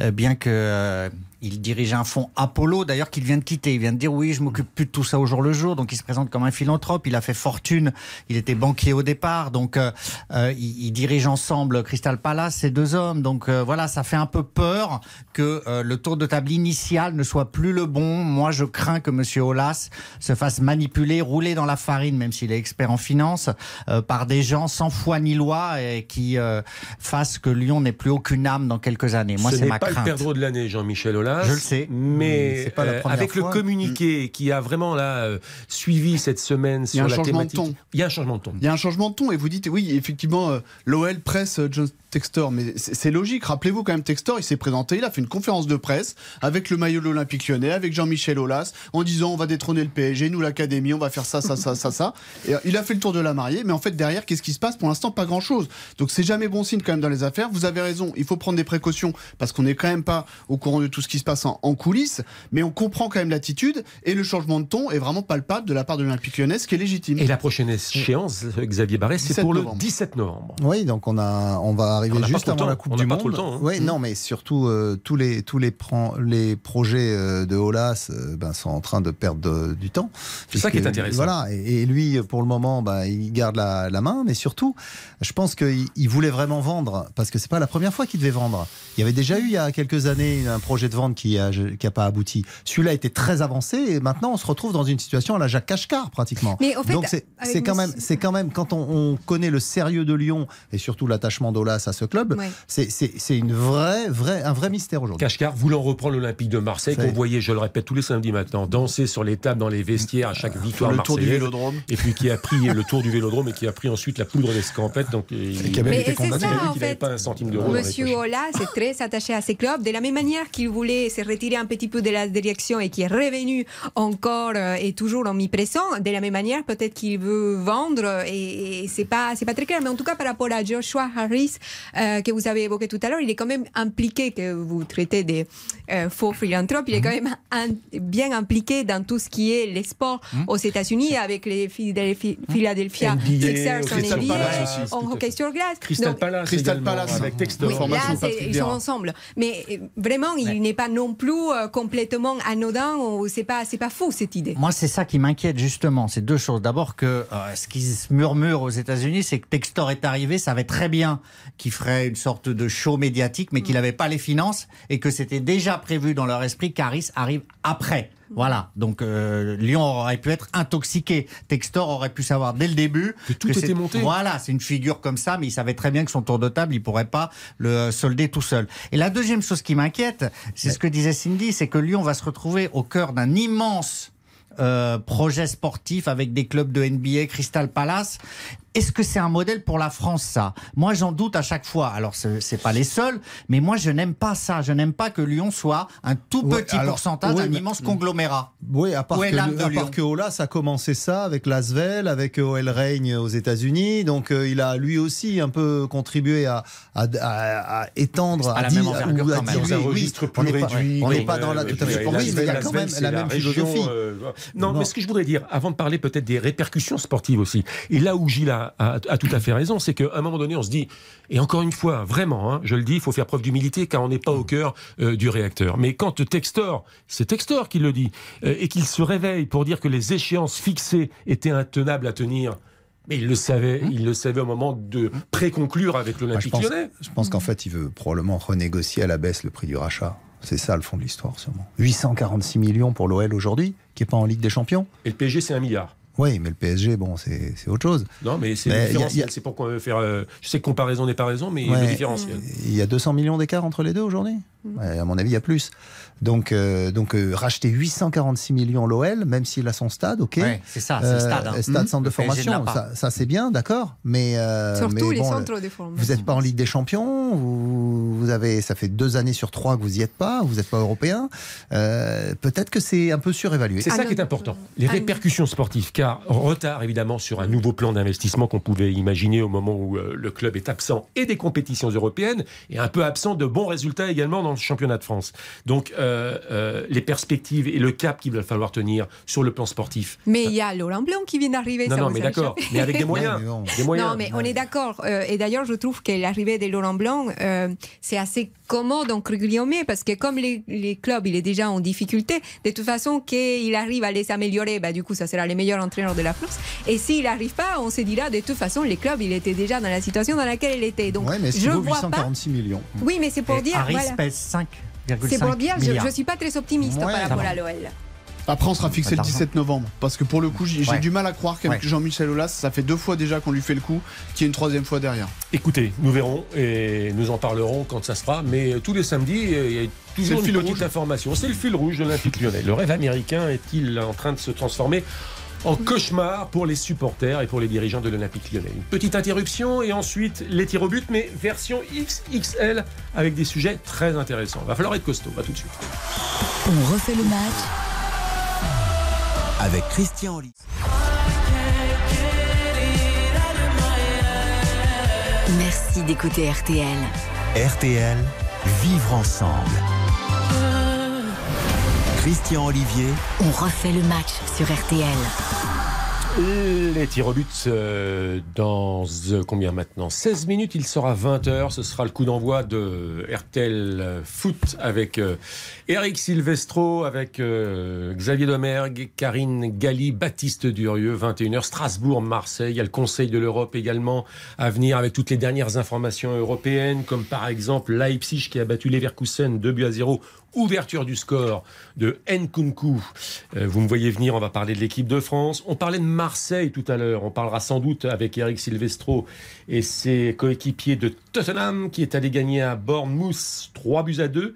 euh, bien que. euh, il dirige un fonds Apollo, d'ailleurs, qu'il vient de quitter. Il vient de dire oui, je m'occupe plus de tout ça au jour le jour. Donc, il se présente comme un philanthrope. Il a fait fortune. Il était banquier au départ. Donc, euh, euh, il, il dirige ensemble Crystal Palace, ces deux hommes. Donc, euh, voilà, ça fait un peu peur que euh, le tour de table initial ne soit plus le bon. Moi, je crains que Monsieur Olas se fasse manipuler, rouler dans la farine, même s'il est expert en finance, euh, par des gens sans foi ni loi et qui euh, fassent que Lyon n'ait plus aucune âme dans quelques années. Moi, Ce c'est n'est ma pas crainte. le perdreau de l'année, Jean-Michel Aulas. Je le sais. Mais C'est pas la première avec fois. le communiqué qui a vraiment là euh, suivi cette semaine Il y a sur un la changement de thématique. ton. Il y a un changement de ton. Il y a un changement de ton et vous dites oui effectivement euh, l'OL presse euh, John Textor mais c'est logique. Rappelez-vous quand même Textor il s'est présenté il a fait une conférence de presse avec le maillot de l'Olympique Lyonnais avec Jean-Michel Aulas en disant on va détrôner le PSG nous l'académie on va faire ça ça ça ça ça. Et euh, il a fait le tour de la mariée mais en fait derrière qu'est-ce qui se passe? Pour l'instant pas grand chose donc c'est jamais bon signe quand même dans les affaires. Vous avez raison il faut prendre des précautions parce qu'on n'est quand même pas au courant de tout ce qui se passe en, en coulisses mais on comprend quand même l'attitude et le changement de ton est vraiment palpable de la part de l'Olympique Lyonnais ce qui est légitime. Et la prochaine échéance, Xavier Barré, c'est 17 pour novembre. le 17 novembre. Oui, donc on a, on va arriver Pas juste avant temps. la Coupe On du n'a pas Monde. trop le temps, hein. Oui, non, mais surtout euh, tous les tous les projets euh, de Olas euh, ben, sont en train de perdre de- du temps. C'est ça qui est intéressant. Voilà, et, et lui, pour le moment, ben, il garde la, la main, mais surtout, je pense qu'il il voulait vraiment vendre parce que c'est pas la première fois qu'il devait vendre. Il y avait déjà eu il y a quelques années un projet de vente qui a qui a pas abouti. Celui-là était très avancé et maintenant on se retrouve dans une situation à la Jacques Cashcar pratiquement. Mais au fait, Donc c'est quand même c'est quand même quand on, on connaît le sérieux de Lyon et surtout l'attachement d'Olas à ce club, Ouais. c'est- c'est c'est une vraie vraie un vrai mystère aujourd'hui. Kashkar voulant reprendre l'Olympique de Marseille, qu'on voyait, je le répète, tous les samedis maintenant, danser sur les tables dans les vestiaires à chaque sur victoire le tour du. Vélodrome Et puis qui a pris le tour du vélodrome et qui a pris ensuite la poudre d'escampette. Donc il, qui a même été c'est condamné. ça, il n'avait pas un centime d'euro. Monsieur. Ola est très attaché à ses clubs, de la même manière qu'il voulait se retirer un petit peu de la direction et qui est revenu encore euh, et toujours omniprésent. De la même manière, peut-être qu'il veut vendre et, et c'est pas c'est pas très clair. Mais en tout cas, par rapport à Joshua Harris euh, que vous avez évoqué tout à l'heure, il est quand même impliqué que vous traitez des euh, faux philanthropes. Il est quand même un- bien impliqué dans tout ce qui est les sports aux États-Unis avec les Philadelphia, Philadelphia Sixers en Crystal NBA, Palace aussi, en hockey sur glace. Crystal Donc, Palace, Crystal également, Palace. avec Textor. oui, Formation là, ils sont ensemble. Mais euh, vraiment, il n'est pas non plus euh, complètement anodin ou c'est pas, c'est pas fou cette idée. Moi, c'est ça qui m'inquiète justement. C'est deux choses. D'abord que euh, ce qui se murmure aux États-Unis, c'est que Textor est arrivé, savait très bien qu'il ferait une sorte de show médiatique, mais qu'il n'avait pas les finances et que c'était déjà prévu dans leur esprit qu'Aris arrive après. Voilà, donc euh, Lyon aurait pu être intoxiqué. Textor aurait pu savoir dès le début Que tout c'est- était monté. Voilà, c'est une figure comme ça, mais il savait très bien que son tour de table, il pourrait pas le solder tout seul. Et la deuxième chose qui m'inquiète, c'est ce que disait Cindy, c'est que Lyon va se retrouver au cœur d'un immense euh, projet sportif avec des clubs de NBA, Crystal Palace. Est-ce que c'est un modèle pour la France, ça? Moi, j'en doute à chaque fois. Alors, ce c'est pas les seuls, mais moi, je n'aime pas ça. Je n'aime pas que Lyon soit un tout Ouais, petit alors, pourcentage, ouais, un mais- immense conglomérat. Oui, à part, que, de à Lyon? part que Olas a commencé ça avec Lasvel, avec OL Reign aux États-Unis. Donc euh, il a lui aussi un peu contribué à, à, à- à étendre, À la di- même envergure ou à quand même. diluer. Dans un Oui, registre on plus n'est pas, réduit. on n'est quand pas même, dans la tout à fait. Oui, mais il y a quand même la même philosophie. Non, mais ce que je voudrais dire, avant de parler peut-être des répercussions sportives aussi, et là où Gilles a, a- a tout à fait raison, c'est qu'à un moment donné, on se dit, et encore une fois, vraiment, hein, je le dis, il faut faire preuve d'humilité car on n'est pas au cœur euh, du réacteur. Mais quand Textor, c'est Textor qui le dit, euh, et qu'il se réveille pour dire que les échéances fixées étaient intenables à tenir, mais il le savait, il le savait au moment de préconclure avec l'Olympique pense, lyonnais. je pense qu'en fait, il veut probablement renégocier à la baisse le prix du rachat. C'est ça le fond de l'histoire, sûrement. 846 millions pour l'OL aujourd'hui, qui n'est pas en Ligue des Champions. Et le PSG, c'est un milliard. Oui, mais le PSG, bon, c'est autre chose. Non, mais c'est différentiel. C'est veut faire. euh, je sais que comparaison n'est pas raison, mais Ouais. le différentiel. Il y a 200 millions d'écart entre les deux aujourd'hui? À mon avis, il y a plus. Donc, euh, donc euh, racheter 846 millions l'OL, même s'il a son stade, ok. Ouais, c'est ça, c'est le stade, hein. stade centre de Le formation, ça, ça, c'est bien, d'accord. Mais, euh, Surtout mais les centres de formation. Vous n'êtes pas en Ligue des Champions, vous, vous avez, ça fait deux années sur trois que vous n'y êtes pas, vous n'êtes pas européen. Euh, Peut-être que c'est un peu surévalué. C'est ça qui est important. Les répercussions sportives, car retard évidemment sur un nouveau plan d'investissement qu'on pouvait imaginer au moment où euh, le club est absent et des compétitions européennes et un peu absent de bons résultats également dans le championnat de France. Donc euh, euh, les perspectives et le cap qu'il va falloir tenir sur le plan sportif. Mais il y a Laurent Blanc qui vient d'arriver. Non, ça non, mais d'accord, mais avec des moyens. mais bon. Des moyens. Non, mais on est d'accord. Euh, et d'ailleurs, je trouve que l'arrivée de Laurent Blanc, euh, c'est assez commode, entre guillemets, parce que comme les, les clubs, il est déjà en difficulté, de toute façon, qu'il arrive à les améliorer, bah, du coup, ça sera les meilleurs entraîneurs de la France. Et s'il n'arrive pas, on se dira, de toute façon, les clubs, il était déjà dans la situation dans laquelle il était. Donc, Ouais, mais je vois pas. 846 millions. Oui, mais c'est pour Et dire. Voilà. Pèse 5,5 C'est pour dire, je ne suis pas très optimiste Ouais, par rapport va. à l'OL. Après, on sera fixé le d'argent. 17 novembre. Parce que pour le coup, j'ai Ouais. du mal à croire qu'avec Ouais. Jean-Michel Aulas, ça fait deux fois déjà qu'on lui fait le coup, qu'il y ait une troisième fois derrière. Écoutez, nous verrons et nous en parlerons quand ça se fera. Mais tous les samedis, euh, il y a toujours le une fil petite rouge. information. C'est le fil rouge de l'Olympique lyonnais. Le rêve américain est-il en train de se transformer en cauchemar pour les supporters et pour les dirigeants de l'Olympique lyonnais Une petite interruption et ensuite les tirs au but, mais version XXL avec des sujets très intéressants. Va falloir être costaud. À tout de suite. On refait le match avec Christian Oli. Merci d'écouter RTL. RTL, vivre ensemble. Christian Olivier, On refait le match sur RTL. Les tirs au but euh, dans euh, combien maintenant? 16 minutes, il sera 20h. Ce sera le coup d'envoi de RTL Foot avec euh, Eric Silvestro, avec euh, Xavier Domergue, Karine Galli, Baptiste Durieux, 21h. Strasbourg, Marseille. Il y a le Conseil de l'Europe également à venir avec toutes les dernières informations européennes, comme par exemple Leipzig qui a battu Leverkusen 2 buts à 0 ouverture du score de Nkunku. Euh, vous me voyez venir, on va parler de l'équipe de France. On parlait de Marseille tout à l'heure. On parlera sans doute avec Eric Silvestro et ses coéquipiers de Tottenham qui est allé gagner à Bournemouth 3 buts à 2.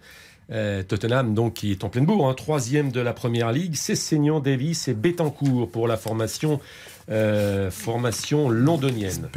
Euh, Tottenham, donc, qui est en pleine bourre, hein, troisième de la première ligue. C'est Seignan, Davis et Betancourt pour la formation, euh, formation londonienne.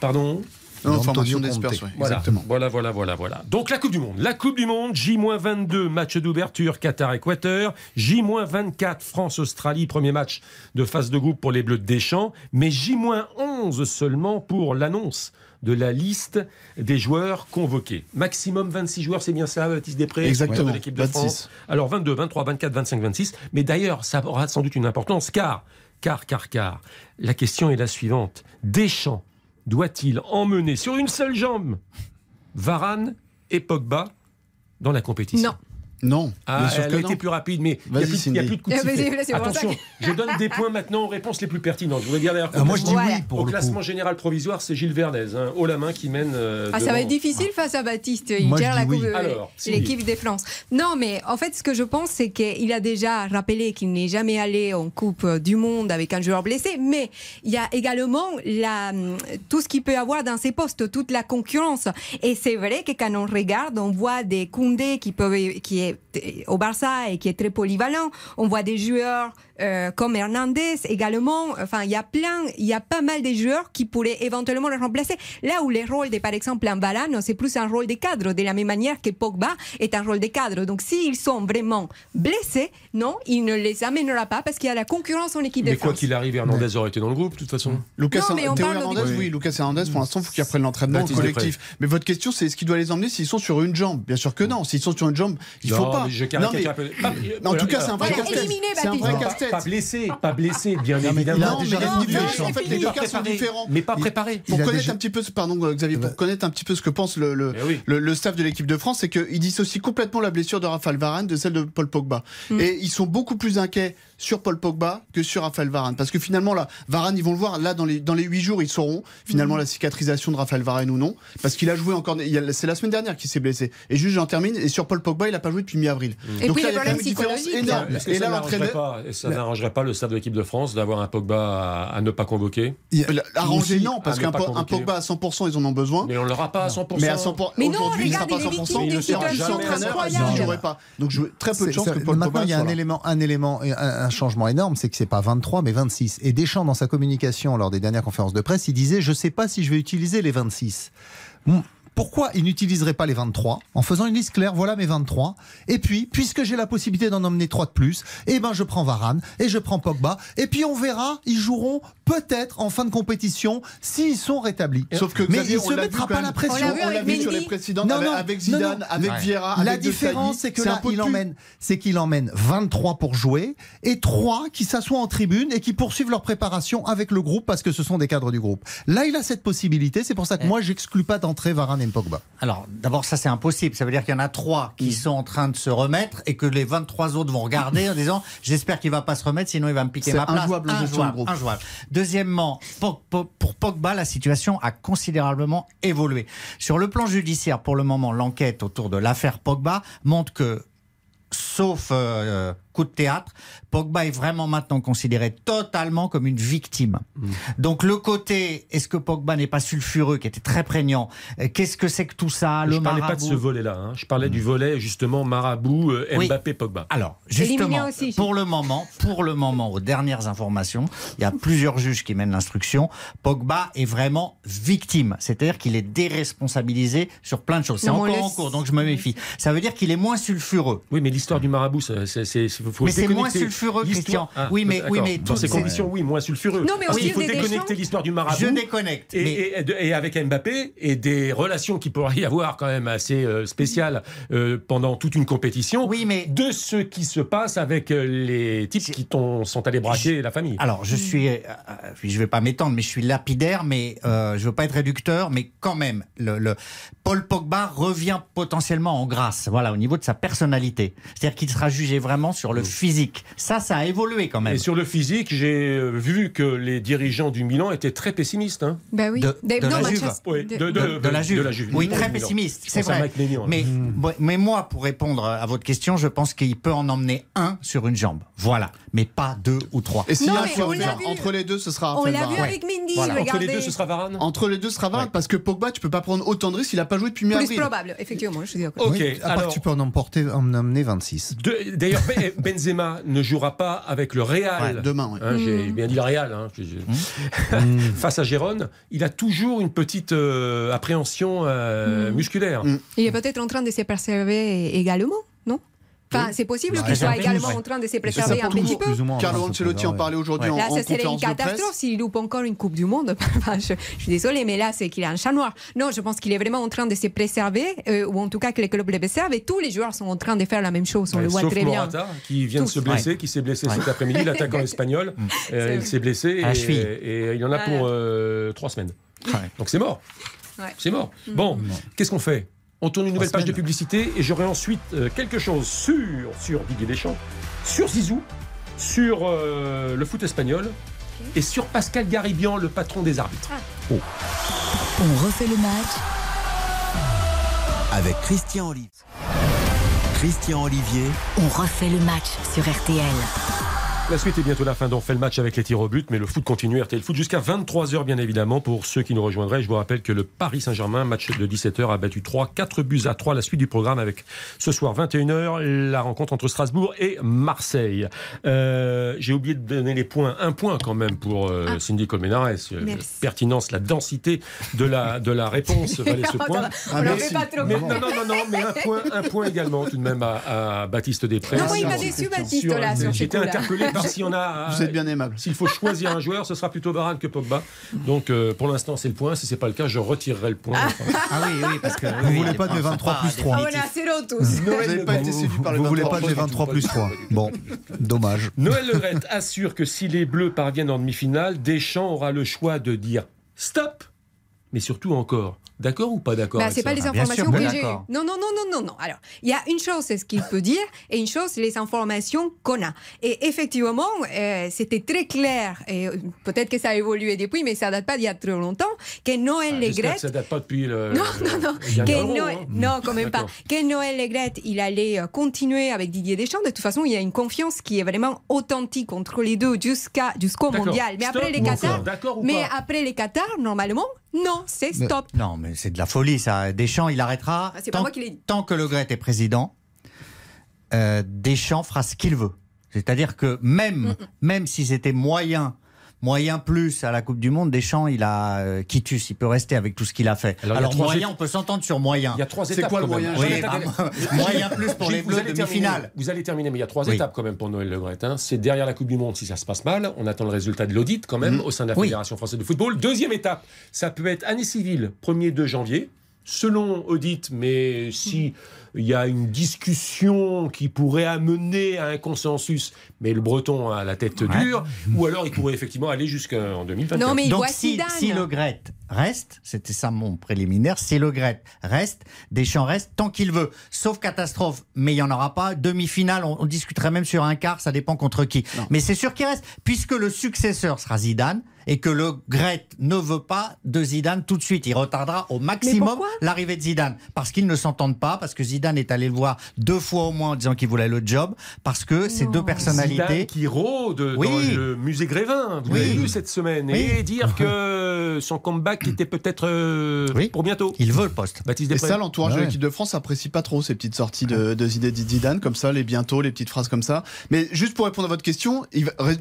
Pardon? Non, formation d'Espers, oui, voilà, exactement. voilà, voilà, voilà, voilà. Donc la Coupe du Monde. La Coupe du Monde, J-22, match d'ouverture Qatar-Équateur. J-24, France-Australie, premier match de phase de groupe pour les Bleus de Deschamps. Mais J-11 seulement pour l'annonce de la liste des joueurs convoqués. Maximum 26 joueurs, c'est bien ça, Baptiste Després Exactement, de l'équipe de 26. France. Alors 22, 23, 24, 25, 26. Mais d'ailleurs, ça aura sans doute une importance car, car, car, car, la question est la suivante. Deschamps doit-il emmener sur une seule jambe Varane et Pogba dans la compétition? Non, Ah, bien sûr elle que a non. été plus rapide, mais il n'y a, plus- il y a Cindy. plus de coups de Ah, vas-y, sifflet. Attention, je donne des points maintenant aux réponses les plus pertinentes. Je voudrais dire d'ailleurs Ah, moi, je dis Voilà. oui pour au le classement coup. général provisoire, c'est Gilles Verdez, hein, haut la main qui mène. euh, Ah, ça va être difficile face à Baptiste. Il Moi, gère la oui. l'équipe de France. Non, mais en fait, ce que je pense, c'est qu'il a déjà rappelé qu'il n'est jamais allé en Coupe du Monde avec un joueur blessé, mais il y a également la, tout ce qu'il peut avoir dans ses postes, toute la concurrence. Et c'est vrai que quand on regarde, on voit des Koundé qui, peuvent, qui est au Barça et qui est très polyvalent. On voit des joueurs euh, comme Hernandez également. Enfin, il y a plein, il y a pas mal de joueurs qui pourraient éventuellement le remplacer. Là où les rôles de, par exemple, un Varane, c'est plus un rôle de cadre, de la même manière que Pogba est un rôle de cadre. Donc, s'ils sont vraiment blessés, non, il ne les amènera pas parce qu'il y a la concurrence en équipe de Mais quoi France. qu'il arrive, Hernandez aurait été dans le groupe, de toute façon. Lucas Non, mais on parle Hernandez, de- oui, Lucas Hernandez, pour l'instant, il faut qu'il reprenne l'entraînement collectif. Mais votre question, c'est est-ce qu'il doit les emmener s'ils sont sur une jambe? Bien sûr que non. S'ils sont sur une jambe, il Non, faut pas. je, je Non, caricature mais- un peu. Pas- Mais en tout cas, c'est un vrai Voilà, casse-tête. C'est un vrai casse-tête. Pas blessé, pas blessé, bien évidemment. En fait, les deux pas cas sont préparé. différents. Mais pas préparé. Pour connaître déjà- un petit peu, ce- pardon euh, Xavier, pour connaître un petit peu ce que pense le, le, Eh oui. le, le staff de l'équipe de France, c'est qu'ils dissocient complètement la blessure de Raphaël Varane de celle de Paul Pogba. Et ils sont beaucoup plus inquiets sur Paul Pogba que sur Raphaël Varane. Parce que finalement, là, Varane, ils vont le voir, là, dans les, dans les 8 jours, ils sauront finalement la cicatrisation de Raphaël Varane ou non. Parce qu'il a joué encore, c'est la semaine dernière qu'il s'est blessé. Et juste, j'en termine, et sur Paul Pogba, il a pas joué depuis mi-avril. Et Donc puis là, il y a quand même une différence énorme. Et ça là, n'arrangerait l'entraîneur, pas, et ça n'arrangerait pas le staff de l'équipe de France d'avoir un Pogba à, à ne pas convoquer arrangé, Aussi, non, parce qu'un. Pogba à 100%, ils en ont besoin. Mais on ne l'aura pas à 100%. Mais à 100%, Mais non, aujourd'hui, il sera pas à il est 100%. victime d'une Il sera ne jouerait pas. Donc, je, très peu de chances que Paul maintenant, Pogba il y a un élément, un élément, un, changement énorme, c'est que c'est pas 23 mais 26. Et Deschamps, dans sa communication lors des dernières conférences de presse, il disait je sais pas si je vais utiliser les 26. Hmm, Pourquoi il n'utiliserait pas les 23 en faisant une liste claire Voilà mes 23. Et puis, puisque j'ai la possibilité d'en emmener 3 de plus, eh ben je prends Varane et je prends Pogba. Et puis on verra, ils joueront peut-être en fin de compétition s'ils sont rétablis. Sauf que Mais Xavier, il on se mettra pas la pression. On l'a vu vu sur les précédentes Non, avec, non, avec non, Zidane, non. avec Ouais. Vieira, La avec différence, c'est que là, il emmène, c'est qu'il emmène 23 pour jouer et 3 qui s'assoient en tribune et qui poursuivent leur préparation avec le groupe parce que ce sont des cadres du groupe. Là, il a cette possibilité. C'est pour ça que moi, j'exclus pas d'entrer Varane et Pogba. Alors, d'abord, ça c'est impossible. Ça veut dire qu'il y en a trois qui sont en train de se remettre et que les 23 autres vont regarder en disant J'espère qu'il va pas se remettre, sinon il va me piquer ma place. injouable groupe. injouable. Deuxièmement, pour, Pogba, la situation a considérablement évolué. Sur le plan judiciaire, pour le moment, l'enquête autour de l'affaire Pogba montre que, sauf euh, coup de théâtre, Pogba est vraiment maintenant considéré totalement comme une victime. Mm. Donc le côté, est-ce que Pogba n'est pas sulfureux, qui était très prégnant, euh, qu'est-ce que c'est que tout ça, Je le parlais pas de marabout ce volet-là. hein. Je parlais du volet justement marabout euh, Oui. Mbappé Pogba. Alors, justement, aussi. pour le moment, pour le moment, aux dernières informations, il y a plusieurs juges qui mènent l'instruction. Pogba est vraiment victime, c'est-à-dire qu'il est déresponsabilisé sur plein de choses. C'est encore en cours, donc je me méfie. Ça veut dire qu'il est moins sulfureux. Oui, mais l'histoire du marabout, c'est- faut Mais c'est moins sulfureux, Christian. Ah, Oui, mais- oui, mais dans ces conditions, oui, moins sulfureux. Non, mais Parce qu'il faut des déconnecter l'histoire du marabout. Je déconnecte. Et, mais- et- et de- et avec Mbappé et des relations qui pourraient y avoir quand même assez euh, spéciales euh, pendant toute une compétition. Oui, mais- de ce qui se passe avec euh, les types qui sont allés braquer la famille. Alors, je suis, euh, je vais pas m'étendre, mais je suis lapidaire, mais euh, je veux pas être réducteur, mais quand même, le, le- Paul Pogba revient potentiellement en grâce, voilà, au niveau de sa personnalité. C'est-à-dire qu'il sera jugé vraiment sur le physique. Ça, ça a évolué quand même. Et sur le physique, j'ai euh, vu que les dirigeants du Milan étaient très pessimistes. hein. Ben oui. De- de la Juve. Oui, de- la Juve. Oui, très Milan. pessimiste, c'est vrai. Hein. Mais, bon, mais moi, pour répondre à votre question, je pense qu'il peut en emmener un sur une jambe. Voilà. Mais pas deux ou trois. Et s'il y a un on vu. entre les deux, ce sera On Raphaël l'a vu avec Mendy, Voilà. Entre les deux, ce sera Varane Entre les deux, ce sera Varane, Ouais. parce que Pogba, tu peux pas prendre autant de risques, il a pas joué depuis Plus mi-avril. probable, effectivement, je suis d'accord. Ok, Oui, à part alors- que tu peux en emporter, en emmener 26. De- D'ailleurs, Ben- Benzema ne jouera pas avec le Real. Ouais, demain. Hein, J'ai bien dit le Real. hein, j'ai- Face à Gérone, il a toujours une petite euh, appréhension euh, musculaire. Mm. Il est peut-être en train de se préserver également, non? Enfin, c'est possible Ouais, qu'il soit également en train de se préserver un petit peu. Carlo Ancelotti en parlait aujourd'hui en, Là, ça serait une catastrophe s'il loupe encore une Coupe du Monde. Je, suis désolée, mais là, c'est qu'il a un chat noir. Non, je pense qu'il est vraiment en train de se préserver, euh, ou en tout cas que les clubs le préservent, et tous les joueurs sont en train de faire la même chose. On le voit très bien. Qui vient de se blesser, qui s'est blessé cet après-midi, l'attaquant espagnol. Euh, il s'est blessé et, il en a pour euh, trois semaines. Donc c'est mort. C'est mort. Bon, qu'est-ce qu'on fait? On tourne une nouvelle page de publicité et j'aurai ensuite euh, quelque chose sur, sur Didier Deschamps, sur Zizou, sur euh, le foot espagnol et sur Pascal Garibian, le patron des arbitres. On refait le match avec Christian Olivier. Christian Olivier, On refait le match sur RTL. La suite est bientôt la fin. On fait le match avec les tirs au but, mais le foot continue. RTL Foot jusqu'à 23h, bien évidemment. Pour ceux qui nous rejoindraient, je vous rappelle que le Paris Saint-Germain, match de 17h, a battu 3, 4 buts à 3. La suite du programme avec ce soir 21h, la rencontre entre Strasbourg et Marseille. Euh, J'ai oublié de donner les points. Un point quand même pour euh, Cindy Colmenares. Euh. Pertinence, la densité de la, de la réponse valait ce point. Si. pas trop. Mais non, non, non, non, mais un point, un point également tout de même à, à Baptiste Després. Non, moi, il m'a déçu, Baptiste, là, sur J'étais interpellé si on a, Vous êtes bien aimable. S'il faut choisir un joueur, ce sera plutôt Varane que Pogba. Donc euh, pour l'instant, c'est le point. Si c'est pas le cas, je retirerai le point. Ah oui, oui, parce que. Vous voulez pas de 23 plus 3 Ah, on a zéro tous. Vous n'avez pas été séduit par le Vous voulez 23. pas de 23 plus 3 Bon, dommage. Noël Legrette assure que si les Bleus parviennent en demi-finale, Deschamps aura le choix de dire stop, mais surtout encore. D'accord ou pas d'accord Bah, c'est pas les Ah, informations sûr, que j'ai. Non, non, non, non, non, non. Alors, il y a une chose, c'est ce qu'il peut dire, et une chose, c'est les informations qu'on a. Et effectivement, euh, c'était très clair, et euh, peut-être que ça a évolué depuis, mais ça date pas d'il y a très longtemps, que Noël Ah, Legrette que ça date pas depuis le. Non, non, non. Que Euro, hein. non, quand même pas. Que Noël Legrette, il allait euh, continuer avec Didier Deschamps. De toute façon, il y a une confiance qui est vraiment authentique entre les deux jusqu'à jusqu'au mondial. Mais Stop après les Qatar, encore? D'accord ou mais après les Qatar, normalement, non, c'est Mais- stop. Non, mais c'est de la folie, ça. Deschamps, il arrêtera. Ah, tant, que Le Gret est président, euh, Deschamps fera ce qu'il veut. C'est-à-dire que même, même si c'était moyen, moyen plus à la Coupe du Monde, Deschamps, il a euh, quitus, il peut rester avec tout ce qu'il a fait. Alors, a moyen, on peut s'entendre sur moyen. Il y a trois C'est étapes. quoi le moyen Oui, bah, moyen plus pour les vous Bleus, allez terminer. demi-finale. Vous allez terminer, mais il y a trois Oui. étapes quand même pour Noël Le Gret. hein. C'est derrière la Coupe du Monde si ça se passe mal. On attend le résultat de l'audit quand même au sein de la Oui. Fédération française de football. Deuxième étape, ça peut être année civile, 1er 2 janvier. Selon audit, mais si il y a une discussion qui pourrait amener à un consensus, mais le Breton a la tête Ouais. dure, ou alors il pourrait effectivement aller jusqu'en 2024. Non, mais il Donc voit si, Zidane. si Le Gret reste, c'était ça mon préliminaire, si Le Gret reste, Deschamps reste tant qu'il veut. Sauf catastrophe, mais il n'y en aura pas. Demi-finale, on, on discuterait même sur un quart, ça dépend contre qui. Mais c'est sûr qu'il reste, puisque le successeur sera Zidane et que Le Gret ne veut pas de Zidane tout de suite. Il retardera au maximum l'arrivée de Zidane. Parce qu'ils ne s'entendent pas, parce que Zidane est allé le voir deux fois au moins en disant qu'il voulait le job, parce que ces deux personnalités... Zidane qui rôde Oui. dans le musée Grévin, vous Oui. l'avez vu cette semaine, Oui. et dire que son comeback était peut-être euh, Oui. pour bientôt. Il veut le poste. Baptiste Et Després. ça, l'entourage de l'équipe de France apprécie pas trop ces petites sorties de, de Zinedine Zidane, comme ça, les bientôt, les petites phrases comme ça. Mais juste pour répondre à votre question,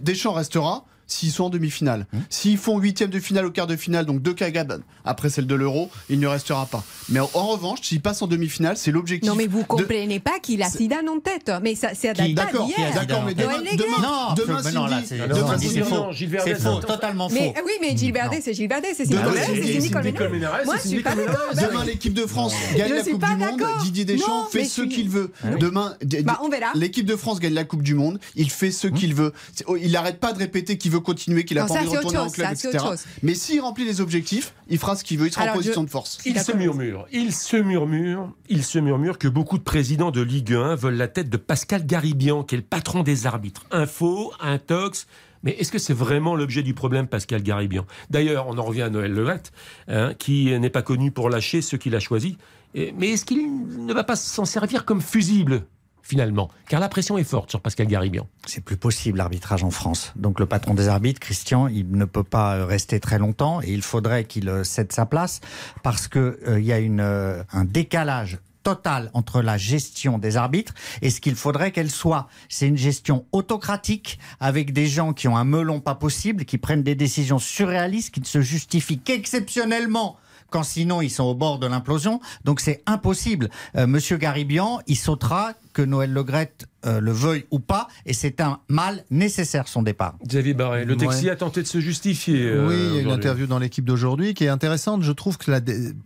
Deschamps restera s'ils sont en demi-finale. Mmh. S'ils font huitième de finale ou quart de finale, donc deux Kagab après celle de l'Euro, il ne restera pas. Mais en, en revanche, s'ils passent en demi-finale, c'est l'objectif. Non, mais vous de- comprenez pas qu'il a Zidane en tête. Mais ça, c'est date pas D'accord, d'accord, mais demain, demain, Non, demain, mais non, là, Cindy, c'est non, demain, non, c'est faux. C'est faux, attends. totalement faux. Mais oui, mais Gilles Verdez, c'est Gilles c'est Cindy Demain, Colmenares, Moi, je suis pas d'accord. Bah Demain, oui. l'équipe de France gagne la Coupe du Monde. Didier Deschamps Non, fait ce qu'il veut. Demain, Bah, l'équipe de France gagne la Coupe du Monde. Il fait ce qu'il veut. Oh, Il n'arrête pas de répéter qu'il veut continuer, qu'il a Non, pas ça, envie de retourner en club, ça, etc. Mais s'il remplit les objectifs, il fera ce qu'il veut. Il sera Alors, en position je- de force. Il se murmure, il se murmure, il se murmure que beaucoup de présidents de Ligue 1 veulent la tête de Pascal Garibian, qui est le patron des arbitres. Info, intox. Mais est-ce que c'est vraiment l'objet du problème, Pascal Garibian? D'ailleurs, on en revient à Noël Legrette, hein, qui n'est pas connu pour lâcher ceux qu'il a choisis. Mais est-ce qu'il ne va pas s'en servir comme fusible, finalement Car la pression est forte sur Pascal Garibian. C'est plus possible l'arbitrage en France. Donc le patron des arbitres, Christian, il ne peut pas euh, rester très longtemps et il faudrait qu'il euh, cède sa place parce que euh, y a une, euh, un décalage total entre la gestion des arbitres et ce qu'il faudrait qu'elle soit. C'est une gestion autocratique avec des gens qui ont un melon pas possible, qui prennent des décisions surréalistes, qui ne se justifient qu'exceptionnellement quand sinon ils sont au bord de l'implosion. Donc c'est impossible. Monsieur Garibian, il sautera que Noël Legrette euh, le veuille ou pas, et c'est un mal nécessaire son départ. Xavier Barret, le Texi Ouais. a tenté de se justifier. euh, Oui, il y a une interview dans l'équipe d'aujourd'hui qui est intéressante. Je trouve que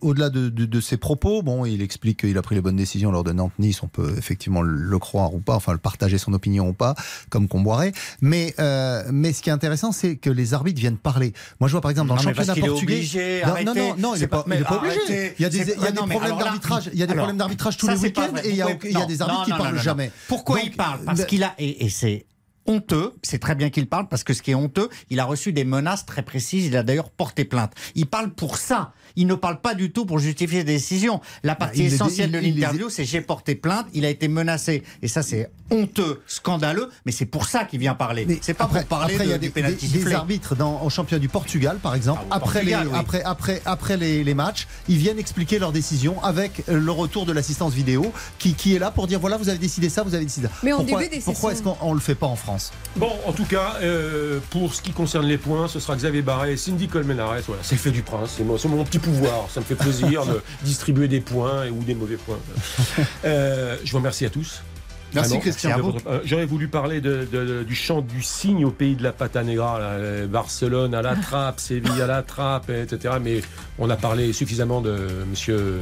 au-delà de, de- de ses propos, bon, il explique qu'il a pris les bonnes décisions lors de Nantes-Nice. On peut effectivement le croire ou pas, enfin le partager son opinion ou pas, comme Comboiré. Mais euh, mais ce qui est intéressant, c'est que les arbitres viennent parler. Moi, je vois par exemple dans Non, le championnat portugais. obligé, non, arrêtez. non, non, non, il n'est pas, obligé. arrêtez. Il y a des, il y a des problèmes d'arbitrage. Il y a des alors, problèmes d'arbitrage tous les week-ends et il y a, Vous il y a pouvez- des arbitres qui jamais. Pourquoi Donc, il parle? Parce qu'il a et, et c'est honteux. C'est très bien qu'il parle parce que ce qui est honteux, il a reçu des menaces très précises. Il a d'ailleurs porté plainte. Il parle pour ça. Il ne parle pas du tout pour justifier des décisions. La partie les- essentielle il- de les- l'interview, c'est j'ai porté plainte. Il a été menacé et ça c'est honteux, scandaleux. Mais c'est pour ça qu'il vient parler. C'est pas après, pour parler après, il y de- a des, des- des arbitres dans, au championnat du Portugal, par exemple, Ah, après, Portugal, les, oui. après, après, après les, les matchs, ils viennent expliquer leurs décisions avec euh, le retour de l'assistance vidéo qui, qui est là pour dire voilà, vous avez décidé ça, vous avez décidé ça. Mais en pourquoi début des pourquoi est-ce qu'on ne le fait pas en France? Bon, en tout cas, euh, pour ce qui concerne les points, ce sera Xavier Barret et Cindy Colmenares. Voilà, c'est le fait du prince, c'est mon, c'est mon petit pouvoir. Ça me fait plaisir de distribuer des points et, ou des mauvais points. Euh, je vous remercie à tous. Merci Vraiment. Christian. Euh, J'aurais voulu parler de- de- du chant du cygne au pays de la pata negra, là, euh, Barcelone à la trappe, Séville à la trappe, etc. Mais on a parlé suffisamment de Monsieur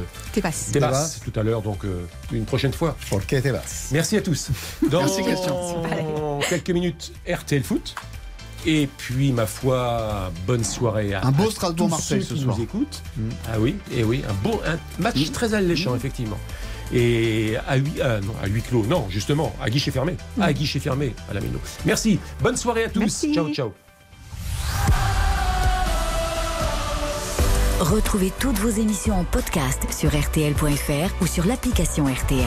Debas. tout à l'heure, donc euh, une prochaine fois. Merci à tous. Dans Merci, Christian. quelques minutes, RTL Foot. Et puis, ma foi, bonne soirée à Un beau à Strasbourg-Marseille tous ce ceux qui soir. nous écoutent. Mm. Ah oui, et oui, un beau un match très alléchant, effectivement. Et à huis, ah non, à huis clos, non, justement, à guichet fermé. À guichet fermé, à la Méno. Merci, bonne soirée à tous. Merci. Ciao, ciao. Retrouvez toutes vos émissions en podcast sur RTL.fr ou sur l'application RTL.